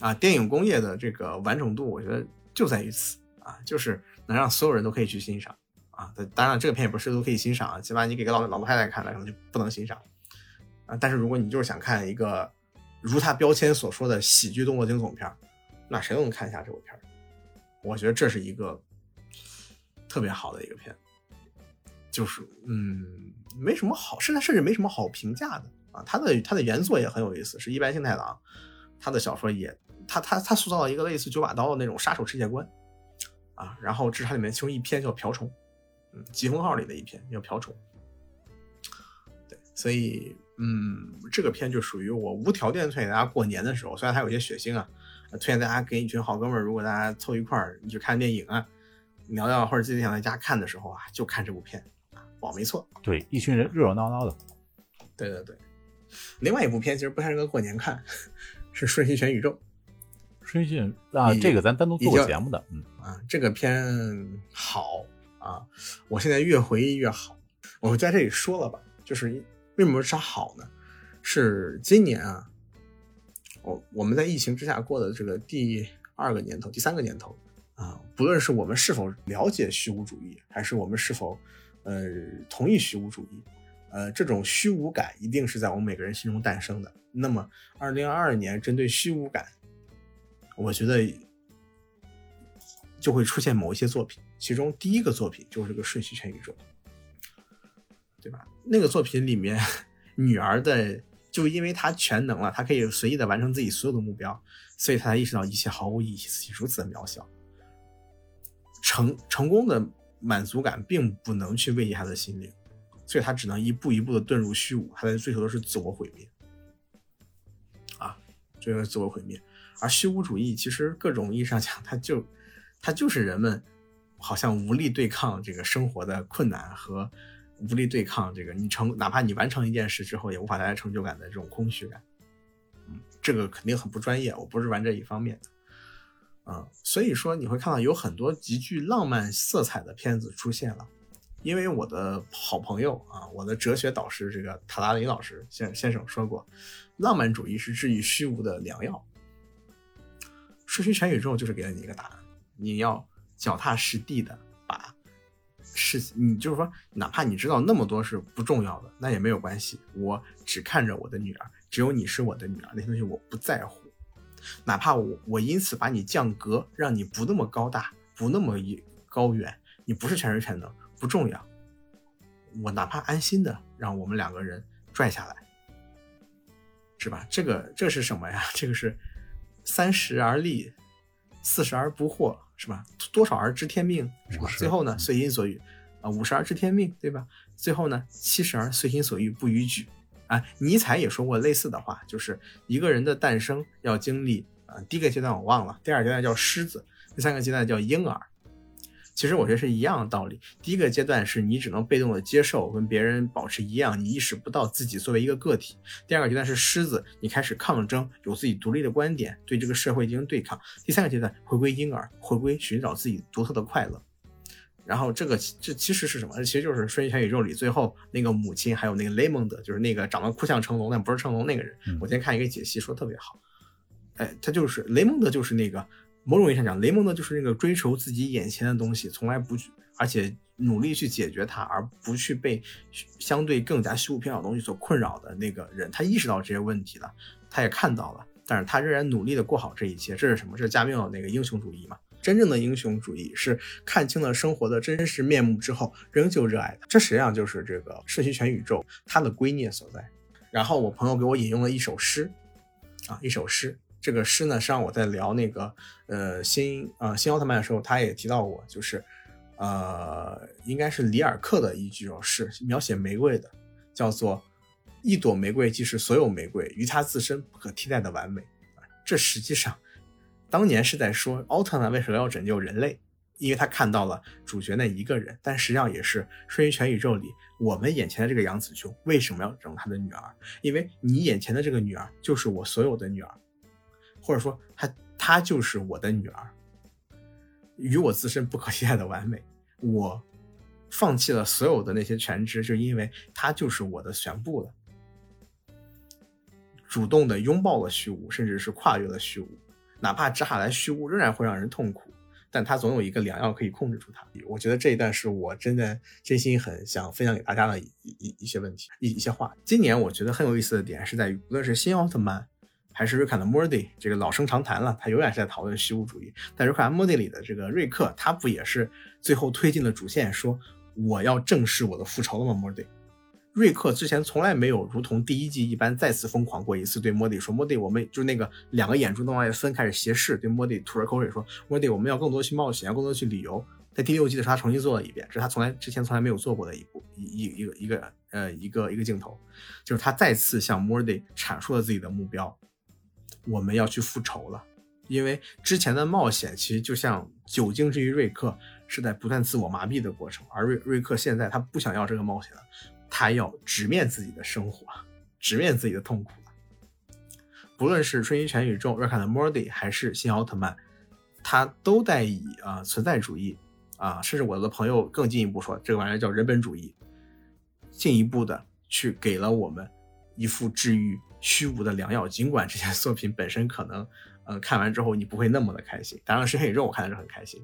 啊，电影工业的这个完整度，我觉得就在于此啊，就是能让所有人都可以去欣赏啊。当然，这个片也不是都可以欣赏啊，起码你给个老老太太看，了可能就不能欣赏啊。但是如果你就是想看一个如他标签所说的喜剧动作惊悚片，那谁都能看一下这部片我觉得这是一个特别好的一个片，就是嗯，没什么好，甚至甚至没什么好评价的。啊，他的他的原作也很有意思，是一白幸太郎，他的小说也，他他他塑造了一个类似九把刀的那种杀手世界观，啊，然后这是他里面其中一篇叫瓢虫，嗯，疾风号里的一篇叫瓢虫，对，所以嗯，这个片就属于我无条件推荐大家过年的时候，虽然它有些血腥啊，推荐大家跟一群好哥们儿，如果大家凑一块儿你去看电影啊，聊聊或者自己想在家看的时候啊，就看这部片啊，保没错，对，一群人热热闹闹的，对对对。另外一部片其实不太适合过年看，是《瞬息全宇宙》。瞬息啊，这个咱单独做过节目的，嗯啊，这个片好啊，我现在越回忆越好。我在这里说了吧，就是为什么说好呢？是今年啊，我我们在疫情之下过的这个第二个年头、第三个年头啊，不论是我们是否了解虚无主义，还是我们是否呃同意虚无主义。呃，这种虚无感一定是在我们每个人心中诞生的。那么，二零二二年针对虚无感，我觉得就会出现某一些作品。其中第一个作品就是这个《瞬息全宇宙》，对吧？那个作品里面，女儿的就因为她全能了，她可以随意的完成自己所有的目标，所以她才意识到一切毫无意义，自己如此的渺小。成成功的满足感并不能去慰藉她的心灵。所以他只能一步一步的遁入虚无，他在追求的是自我毁灭，啊，追求自我毁灭。而虚无主义其实各种意义上讲，它就它就是人们好像无力对抗这个生活的困难和无力对抗这个你成哪怕你完成一件事之后也无法带来成就感的这种空虚感。嗯，这个肯定很不专业，我不是玩这一方面的。嗯，所以说你会看到有很多极具浪漫色彩的片子出现了。因为我的好朋友啊，我的哲学导师这个塔拉林老师先先生说过，浪漫主义是治愈虚无的良药。瞬息全宇宙就是给了你一个答案，你要脚踏实地的把事，你就是说，哪怕你知道那么多是不重要的，那也没有关系。我只看着我的女儿，只有你是我的女儿，那些东西我不在乎。哪怕我我因此把你降格，让你不那么高大，不那么高远，你不是全知全能。不重要，我哪怕安心的让我们两个人拽下来，是吧？这个这是什么呀？这个是三十而立，四十而不惑，是吧？多少而知天命，是吧？最后呢，随心所欲啊，五十而知天命，对吧？最后呢，七十而随心所欲不逾矩啊。尼采也说过类似的话，就是一个人的诞生要经历啊，第一个阶段我忘了，第二阶段叫狮子，第三个阶段叫婴儿。其实我觉得是一样的道理。第一个阶段是你只能被动的接受，跟别人保持一样，你意识不到自己作为一个个体。第二个阶段是狮子，你开始抗争，有自己独立的观点，对这个社会进行对抗。第三个阶段回归婴儿，回归寻找自己独特的快乐。然后这个这其实是什么？其实就是《瞬息全宇宙》里最后那个母亲，还有那个雷蒙德，就是那个长得酷像成龙但不是成龙那个人。我今天看一个解析说特别好，哎，他就是雷蒙德，就是那个某种意义上讲，雷蒙德就是那个追求自己眼前的东西，从来不，而且努力去解决它，而不去被相对更加虚无缥缈的东西所困扰的那个人。他意识到这些问题了，他也看到了，但是他仍然努力的过好这一切。这是什么？这是加缪那个英雄主义嘛？真正的英雄主义是看清了生活的真实面目之后，仍旧热爱的。这实际上就是这个《瞬息全宇宙》它的归臬所在。然后我朋友给我引用了一首诗，啊，一首诗。这个诗呢，实际上我在聊那个呃新啊新奥特曼的时候，他也提到过，就是呃应该是里尔克的一句诗，描写玫瑰的，叫做“一朵玫瑰即是所有玫瑰，于它自身不可替代的完美”。这实际上。当年是在说奥特曼为什么要拯救人类，因为他看到了主角那一个人，但实际上也是瞬息全宇宙里我们眼前的这个杨子琼为什么要拯救他的女儿？因为你眼前的这个女儿就是我所有的女儿，或者说她她就是我的女儿，与我自身不可替代的完美。我放弃了所有的那些全知，就因为她就是我的全部了。主动的拥抱了虚无，甚至是跨越了虚无。哪怕直下来虚无，仍然会让人痛苦，但它总有一个良药可以控制住它。我觉得这一段是我真的真心很想分享给大家的一一一些问题，一一些话。今年我觉得很有意思的点是在于，无论是新奥特曼还是瑞克的莫蒂，这个老生常谈了，他永远是在讨论虚无主义。但瑞克和莫蒂里的这个瑞克，他不也是最后推进了主线，说我要正视我的复仇了吗？？Mordy，。瑞克之前从来没有如同第一季一般再次疯狂过一次，对莫蒂说：“莫蒂，我们就那个两个眼珠往外分，开始斜视，对莫蒂吐着口水说：‘莫蒂，我们要更多去冒险，要更多去旅游。’在第六季的时候，他重新做了一遍，这是他从来之前从来没有做过的一部一一一个一个呃一个一个镜头，就是他再次向莫蒂阐述了自己的目标：我们要去复仇了。因为之前的冒险其实就像酒精之于瑞克是在不断自我麻痹的过程，而瑞瑞克现在他不想要这个冒险了。”他要直面自己的生活，直面自己的痛苦不论是瞬息全宇宙、瑞克的莫蒂，还是新奥特曼，他都在以啊存在主义啊，甚至我的朋友更进一步说，这个玩意儿叫人本主义，进一步的去给了我们一副治愈虚无的良药。尽管这些作品本身可能，呃，看完之后你不会那么的开心。当然，瞬息宇宙我看的是很开心，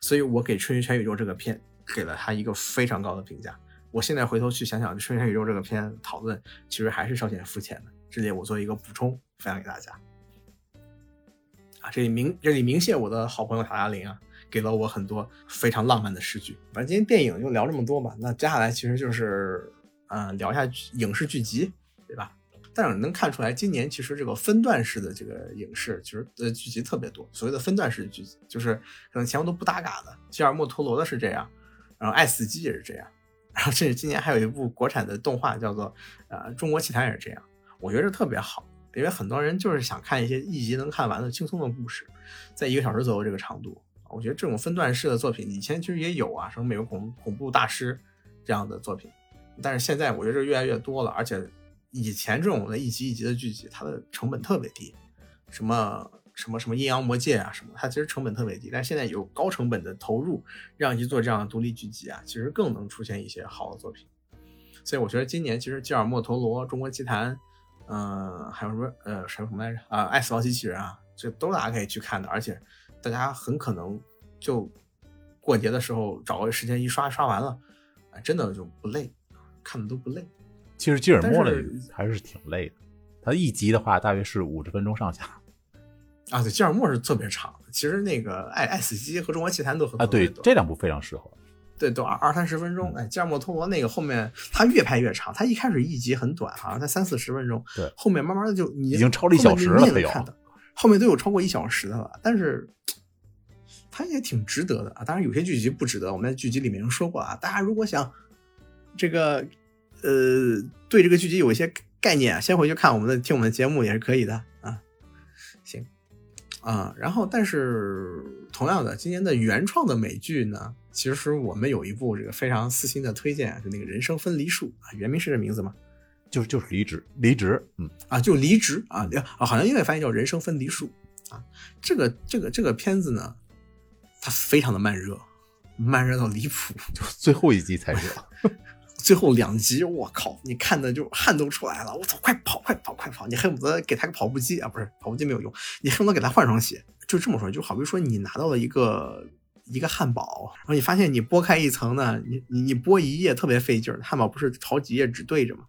所以我给春雨全宇宙这个片给了他一个非常高的评价。我现在回头去想想，《瞬息宇宙》这个片讨论其实还是稍显肤浅的。这里我做一个补充，分享给大家。啊，这里明这里明谢我的好朋友塔拉林啊，给了我很多非常浪漫的诗句。反正今天电影就聊这么多吧，那接下来其实就是，嗯，聊一下影视剧集，对吧？但是能看出来，今年其实这个分段式的这个影视，其实呃剧集特别多。所谓的分段式剧集，就是可能前后都不搭嘎的。吉尔莫托罗的是这样，然后《爱死机》也是这样。然后甚至今年还有一部国产的动画叫做《呃中国奇谭》也是这样，我觉得特别好，因为很多人就是想看一些一集能看完的轻松的故事，在一个小时左右这个长度，我觉得这种分段式的作品以前其实也有啊，什么美国恐恐怖大师这样的作品，但是现在我觉得越来越多了，而且以前这种的一集一集的剧集，它的成本特别低，什么。什么什么阴阳魔界啊，什么，它其实成本特别低，但现在有高成本的投入，让一做这样的独立剧集啊，其实更能出现一些好的作品。所以我觉得今年其实吉尔莫陀罗、中国奇谭，嗯，还有什么呃，什么什么来着啊，爱死亡机器人啊，这都是大家可以去看的，而且大家很可能就过节的时候找个时间一刷刷完了，啊，真的就不累，看的都不累。其实吉尔莫的还是挺累的，他一集的话大约是五十分钟上下。啊，对，吉尔莫是特别长。其实那个《爱爱死机》和《中国奇谭》都很啊，对，这两部非常适合。对，都二二三十分钟。哎，吉尔莫托罗那个后面他越拍越长，他一开始一集很短，好像才三四十分钟。对，后面慢慢的就你已经超了一小时了，看的，后面都有超过一小时的了。但是，他也挺值得的啊。当然，有些剧集不值得。我们在剧集里面说过啊，大家如果想这个呃对这个剧集有一些概念，先回去看我们的听我们的节目也是可以的啊。行。啊、然后但是同样的，今年的原创的美剧呢，其实我们有一部这个非常私心的推荐，就那个《人生分离术》啊，原名是这名字吗？就是就是离职离职，嗯，啊，就离职啊啊，好像应该翻译叫《人生分离术》啊。这个这个这个片子呢，它非常的慢热，慢热到离谱。就最后一集才热。最后两集，我靠，你看的就汗都出来了。我操，快跑，快跑，快跑！你恨不得给他个跑步机啊，不是跑步机没有用，你恨不得给他换双鞋。就这么说，就好比说你拿到了一个一个汉堡，然后你发现你剥开一层呢，你你你剥一页特别费劲儿，汉堡不是好几页纸对着吗？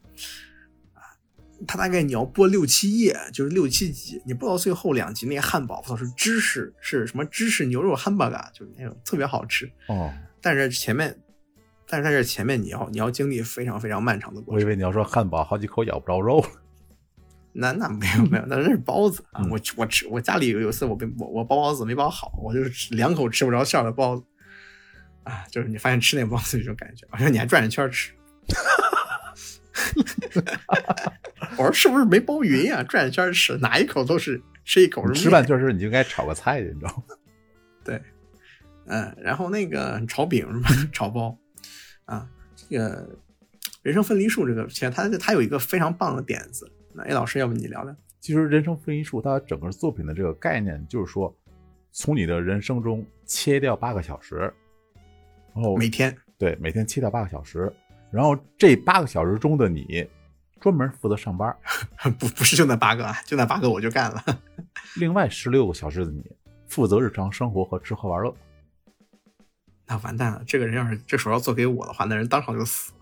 啊，它大概你要剥六七页，就是六七集，你剥到最后两集那个汉堡，我操是芝士是什么芝士牛肉汉堡嘎，就是那种特别好吃。哦，但是前面，但是在这前面你要你要经历非常非常漫长的过程。我以为你要说汉堡好几口咬不着肉了。那那没有没有，那那是包子我我吃我家里有有一次我被我我包包子没包好，我就是两口吃不着馅儿的包子，啊，就是你发现吃那包子这种感觉，而且你还转着圈儿吃。我说是不是没包匀呀、转着圈吃，哪一口都是吃一口是面吃饭就是你就该炒个菜去，你知道吗？对，嗯，然后那个炒饼是吧？炒包啊，这个人生分离术这个，其实他他有一个非常棒的点子。那 A 老师，要不你聊聊？其实人生分离术它整个作品的这个概念就是说，从你的人生中切掉八个小时，然后每天对每天切掉八个小时，然后这八个小时中的你专门负责上班，不不是就那八个啊，就那八个我就干了。另外十六个小时的你负责日常生活和吃喝玩乐。那完蛋了，这个人要是这手要做给我的话，那人当场就死了。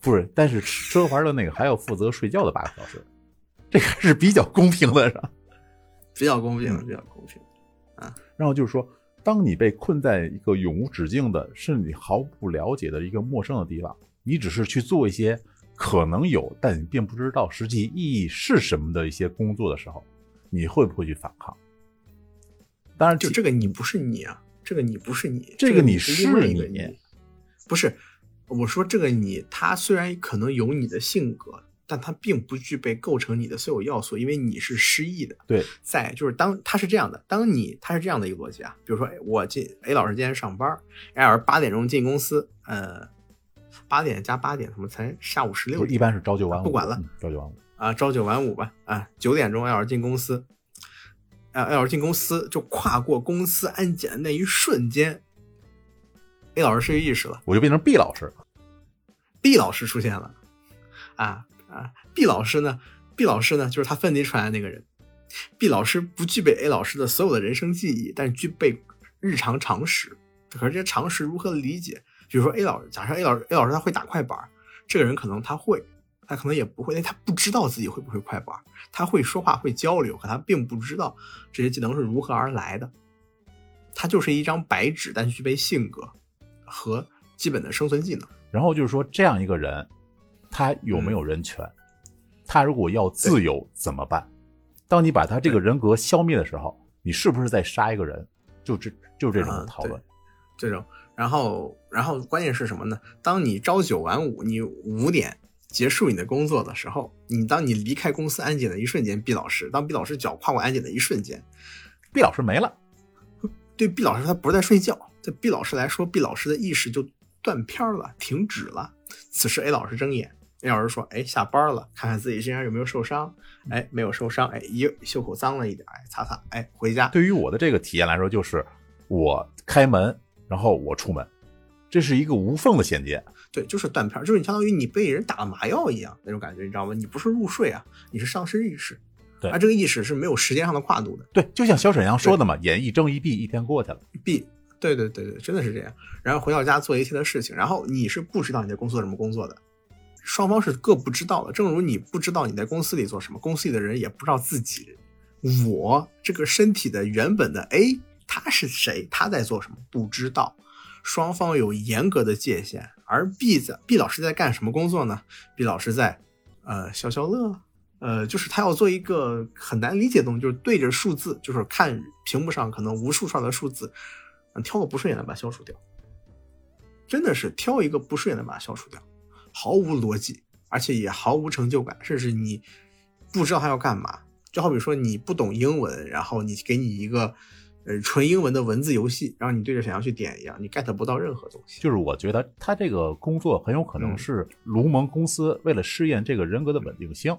不是，但是吃喝玩乐那个还要负责睡觉的八个小时，这个还是比较公平的，是吧？比较公平，嗯比较公平啊。然后就是说，当你被困在一个永无止境的，甚至你毫不了解的一个陌生的地方，你只是去做一些可能有，但你并不知道实际意义是什么的一些工作的时候，你会不会去反抗？当然，就这个你不是你啊，这个你不是你，这个你是另外一个你你，不是。我说这个你，他虽然可能有你的性格，但他并不具备构成你的所有要素，因为你是失忆的。对，在就是当他是这样的，当你他是这样的一个逻辑啊，比如说，哎，我进 A 老师今天上班，A 老师八点钟进公司，呃，八点加八点，怎么才下午十六点？一般是朝九晚五，不管了嗯朝九晚五。啊，朝九晚五吧，啊，九点钟 A 老师进公司，啊，A 老师进公司就跨过公司安检的那一瞬间，A 老师失去意识了我就变成 B 老师了。，B 老师出现了，啊啊，B 老师呢，B 老师呢就是他分离出来的那个人，B 老师不具备 A 老师的所有的人生记忆，但是具备日常常识，可是这些常识如何理解？比如说 A 老师，假设 A 老师 A 老师他会打快板，这个人可能他会，他可能也不会，因为他不知道自己会不会快板，他会说话会交流，可他并不知道这些技能是如何而来的。他就是一张白纸，但具备性格和基本的生存技能。然后就是说，这样一个人，他有没有人权？他如果要自由怎么办？当你把他这个人格消灭的时候，你是不是在杀一个人？就这就这种啊讨论。这种，然后，然后关键是什么呢？当你朝九晚五，你五点结束你的工作的时候，你当你离开公司安检的一瞬间毕老师，当毕老师脚跨过安检的一瞬间，毕老师没了，对毕老师他不是在睡觉，对毕老师来说毕老师的意识就断片儿了，停止了。此时 A 老师睁眼，A 老师说：“哎，下班了，看看自己身上有没有受伤。哎，没有受伤。哎，一，袖口脏了一点，哎，擦擦。哎，回家。对于我的这个体验来说，就是我开门，然后我出门，这是一个无缝的衔接。对，就是断片儿，就是你相当于你被人打了麻药一样那种感觉，你知道吗？你不是入睡啊，你是丧失意识。对而这个意识是没有时间上的跨度的。对，就像小沈阳说的嘛，眼一睁一闭，一天过去了。闭对对对对，真的是这样。然后回到家做一切的事情，然后你是不知道你在公司做什么工作的，双方是各不知道的。正如你不知道你在公司里做什么，公司里的人也不知道自己，我这个身体的原本的 A 他是谁，他在做什么，不知道。双方有严格的界限，而 B 在 B 老师在干什么工作呢？B 老师在呃消消乐，呃，就是他要做一个很难理解的东西，就是对着数字，就是看屏幕上可能无数串的数字，嗯挑个不顺眼的把它消除掉，真的是挑一个不顺眼的把它消除掉，毫无逻辑，而且也毫无成就感，甚至你不知道他要干嘛，就好比说你不懂英文，然后你给你一个呃纯英文的文字游戏，然后你对着选项去点一样，你 get 不到任何东西。就是我觉得他这个工作很有可能是卢蒙公司为了试验这个人格的稳定性。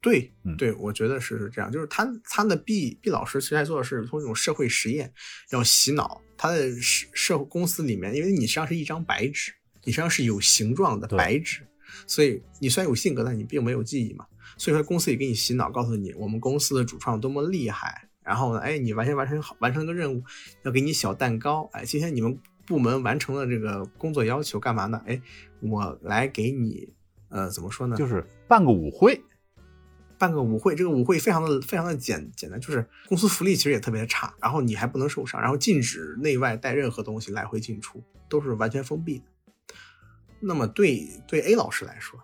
对嗯，对，我觉得是是这样，就是他他的毕毕老师其实在做的是通过这种社会实验，要洗脑。他的社社会公司里面，因为你实际上是一张白纸，你实际上是有形状的白纸，所以你虽然有性格，但你并没有记忆嘛。所以说公司也给你洗脑，告诉你我们公司的主创多么厉害，然后呢，哎，你完全完成好完成一个任务，要给你小蛋糕，哎，今天你们部门完成了这个工作要求，干嘛呢？哎，我来给你，呃，怎么说呢？就是办个舞会，办个舞会，这个舞会非常的非常的简简单，就是公司福利其实也特别差，然后你还不能受伤，然后禁止内外带任何东西来回进出，都是完全封闭的。那么对对 A 老师来说，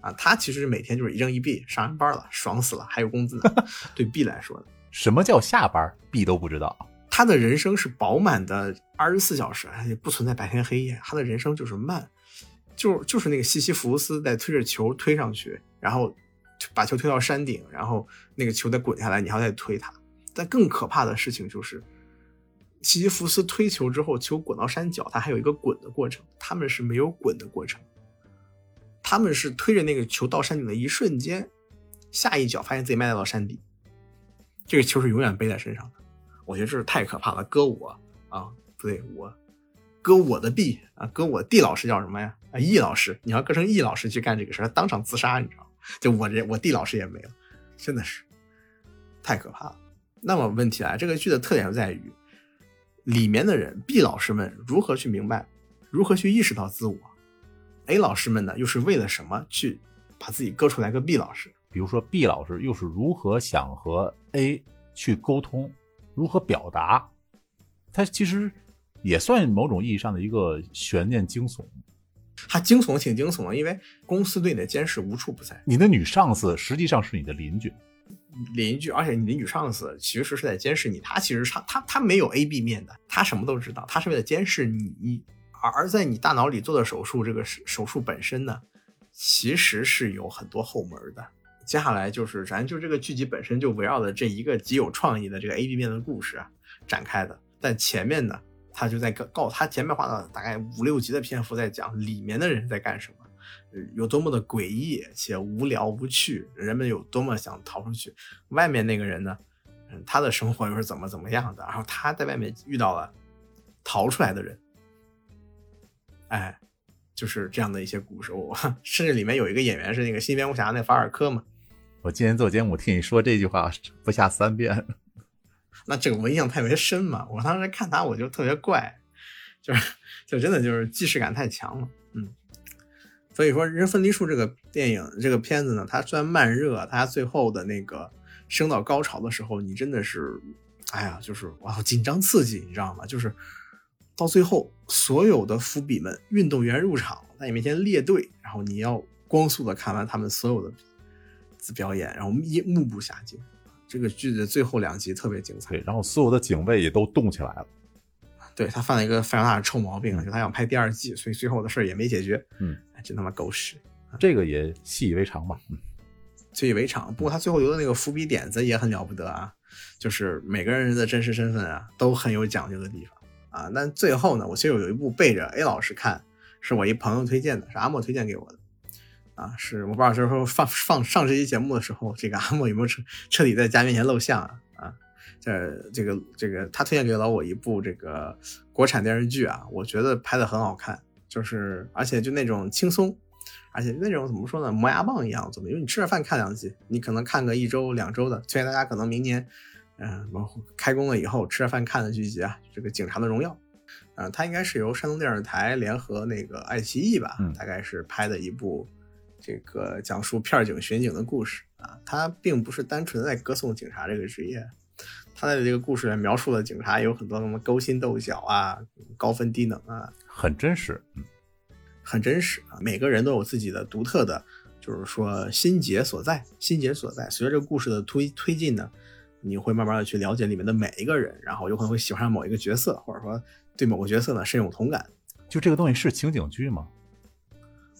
啊，他其实每天就是一正一闭，上完班了，爽死了，还有工资呢。对 B 来说呢，什么叫下班，B 都不知道。他的人生是饱满的二十四小时，也不存在白天黑夜，他的人生就是慢，就就是那个西西弗斯在推着球推上去，然后把球推到山顶，然后那个球再滚下来，你还要再推它。但更可怕的事情就是，西西弗斯推球之后，球滚到山脚，它还有一个滚的过程，他们是没有滚的过程，他们是推着那个球到山顶的一瞬间，下一脚发现自己迈到了山底，这个球是永远背在身上的。我觉得这是太可怕了，搁我啊，不对，我搁我的 B 啊，搁我 D 老师叫什么呀？啊，E 老师，你要搁成 E 老师去干这个事，他当场自杀，你知道吗？就我这我 D 老师也没了，真的是太可怕了。那么问题来，这个剧的特点就在于里面的人 B 老师们如何去明白，如何去意识到自我，A 老师们呢又是为了什么去把自己割出来个 B 老师？比如说 B 老师又是如何想和 A 去沟通，如何表达，它其实也算某种意义上的一个悬念惊悚。他惊悚挺惊悚的，因为公司对你的监视无处不在。你的女上司实际上是你的邻居，邻居，而且你的女上司其实是在监视你，她其实是他他他没有 A B 面的，她什么都知道，她是为了监视你。而在你大脑里做的手术，这个手手术本身呢，其实是有很多后门的。接下来就是咱就这个剧集本身就围绕着这一个极有创意的这个 A B 面的故事啊展开的，但前面呢，他就在告告他前面花了大概五六集的篇幅在讲里面的人在干什么。有多么的诡异且无聊无趣，人们有多么想逃出去。外面那个人呢，嗯，他的生活又是怎么怎么样的？然后他在外面遇到了逃出来的人，哎，就是这样的一些故事。我 甚至里面有一个演员是那个新蝙蝠侠那法尔科嘛，我今天做节目听你说这句话不下三遍，那这个我印象特别深嘛。我当时看他我就特别怪，就是就真的就是既视感太强了，嗯。所以说，《人分离术》这个电影这个片子呢，它虽然慢热，它最后的那个升到高潮的时候，你真的是，哎呀，就是哇，紧张刺激，你知道吗？就是到最后，所有的伏笔们，运动员入场，在你面前列队，然后你要光速的看完他们所有的表演，然后一目不暇接。这个剧的最后两集特别精彩对，，然后所有的警卫也都动起来了。对他犯了一个非常大的臭毛病，就他想拍第二季，所以最后的事儿也没解决。嗯，哎，真他妈狗屎，这个也习以为常吧。嗯，习以为常。不过他最后留的那个伏笔点子也很了不得啊，就是每个人的真实身份啊都很有讲究的地方啊。但最后呢，我其实有一部背着 A 老师看，是我一朋友推荐的，是阿莫推荐给我的。啊，是我不知道这时候放放上这期节目的时候，这个阿莫有没有彻彻底在家面前露相啊？啊，这这个这个他推荐给了我一部这个国产电视剧啊，我觉得拍的很好看，就是而且就那种轻松，而且那种怎么说呢，磨牙棒一样怎么？因为你吃着饭看两集，你可能看个一周两周的，推荐大家可能明年，嗯、呃，开工了以后吃着饭看的剧集啊，这个《警察的荣耀》。啊，它应该是由山东电视台联合那个爱奇艺吧，嗯大概是拍的一部这个讲述片警巡警的故事啊。他并不是单纯的在歌颂警察这个职业，他在这个故事里描述了警察有很多什么勾心斗角啊、高分低能啊，很真实。嗯，很真实啊。每个人都有自己的独特的，就是说心结所在，心结所在。随着这个故事的推推进呢，你会慢慢的去了解里面的每一个人，然后有可能会喜欢上某一个角色，或者说对某个角色呢深有同感。就这个东西是情景剧吗？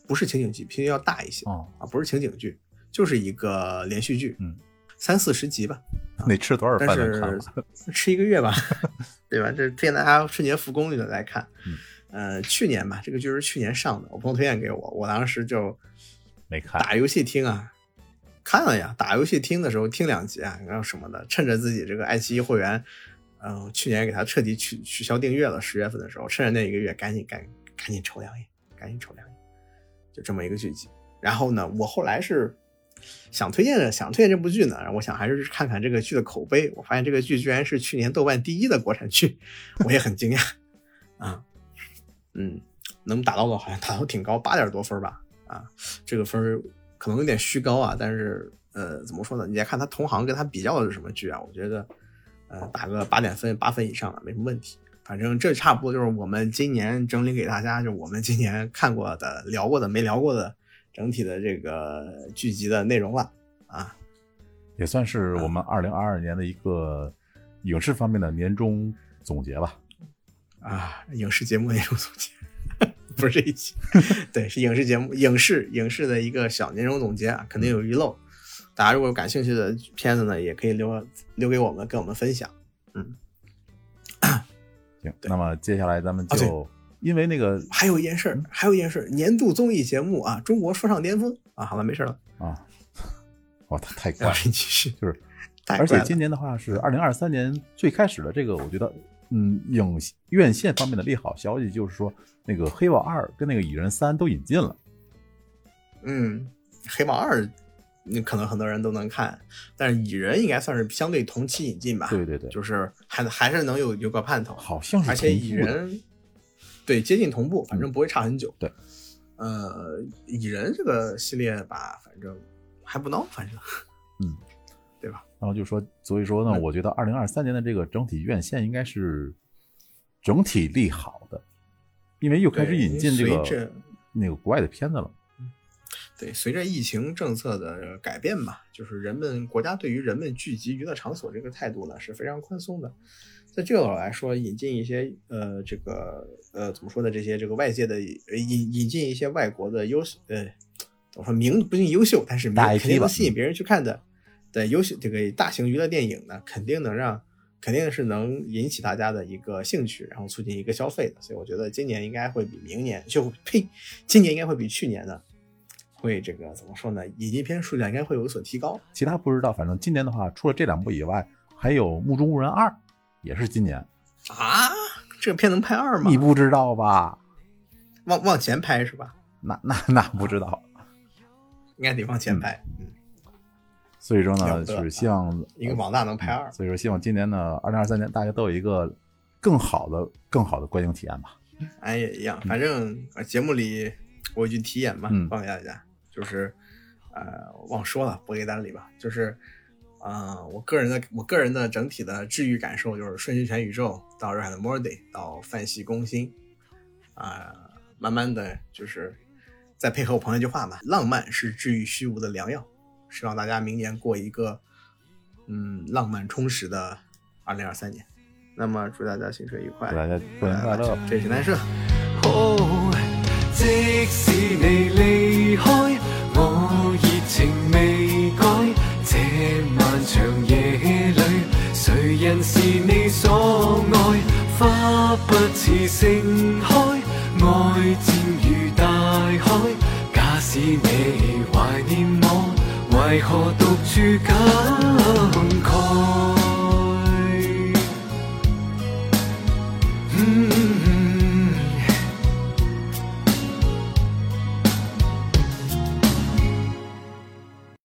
不是情景剧，频率要大一些哦，啊，不是情景剧，就是一个连续剧。嗯，三四十集吧，那吃多少饭但能看是？吃一个月吧，对吧？这推荐大家春节复工就来看。嗯呃，去年吧，这个剧是去年上的，我朋友推荐给我，我当时就没看。打游戏听啊，看了呀，打游戏听的时候听两集啊，然后什么的，趁着自己这个爱奇艺会员，嗯、去年给他彻底取取消订阅了，十月份的时候，趁着那一个月赶紧赶赶紧瞅两眼，赶紧瞅两眼，就这么一个剧集。然后呢，我后来是想推荐的，想推荐这部剧呢，我想还是看看这个剧的口碑，我发现这个剧居然是去年豆瓣第一的国产剧，我也很惊讶啊，嗯，能达到的好像达到挺高，八点多分吧，啊，这个分可能有点虚高啊，但是呃，怎么说呢？你再看他同行跟他比较的是什么剧啊？我觉得呃，打个八点分、八分以上啊，没什么问题。反正这差不多就是我们今年整理给大家，就我们今年看过的、聊过的、没聊过的整体的这个剧集的内容了啊。也算是我们二零二二年的一个影视方面的年终总结吧。啊，影视节目年终总结，不是这一期，对，是影视节目、影视影视的一个小年终总结啊，肯定有遗漏。大家如果有感兴趣的片子呢，也可以留留给我们，跟我们分享。行，那么接下来咱们就因为那个还有一件事儿，还有一件事儿，年度综艺节目啊，《中国说唱巅峰》啊，好了，没事了，啊，哇，太太怪然了。后，你继续，就是而且今年的话是二零二三年最开始的这个，我觉得，嗯，影院线方面的利好消息就是说，那个《黑豹二》跟那个《蚁人三》都引进了。嗯，黑豹二，那可能很多人都能看，但是蚁人应该算是相对同期引进吧，对对对，就是还还是能有有个盼头，好像是而且蚁人对接近同步，反正不会差很久。对，呃，蚁人这个系列吧，反正还不孬，反正嗯，对吧？然后就说，所以说呢，嗯我觉得二零二三年的这个整体院线应该是整体利好的，因为又开始引进这个那个国外的片子了。对，随着疫情政策的改变吧，就是人们国家对于人们聚集娱乐场所这个态度呢是非常宽松的。在这个来说，引进一些呃这个呃怎么说呢？这些这个外界的呃引引进一些外国的优秀呃怎么说名不一定优秀，但是名肯定能吸引别人去看的的优秀这个大型娱乐电影呢，肯定能让肯定是能引起大家的一个兴趣，然后促进一个消费的。所以我觉得今年应该会比明年就呸，今年应该会比去年呢。会这个怎么说呢？引进片数量应该会有所提高。其他不知道，反正今年的话，除了这两部以外，还有《目中无人二》，也是今年。啊，这个片能拍二吗？你不知道吧？往往前拍是吧？那那那不知道。应该得往前拍。嗯，所以说呢，就是希望一个网大能拍二。所以说希望今年呢，二零二三年大家都有一个更好的、更好的观影体验吧。俺也一样，反正呃节目里我有句题眼嘛，嗯放给大家，就是呃忘说了，播给单里吧，就是呃我个人的我个人的整体的治愈感受就是《瞬息全宇宙》到《热海的 Morday》到《范系攻心》啊、慢慢的就是再配合我朋友一句话嘛，浪漫是治愈虚无的良药，希望大家明年过一个嗯浪漫充实的二零二三年。那么祝大家新春愉快，祝大家新年快乐！这是南社。好，即使你離開，我热情未改。这漫长夜里，谁人是你所爱？花不似盛开，爱渐如大海。假使你怀念我，为何独处感慨？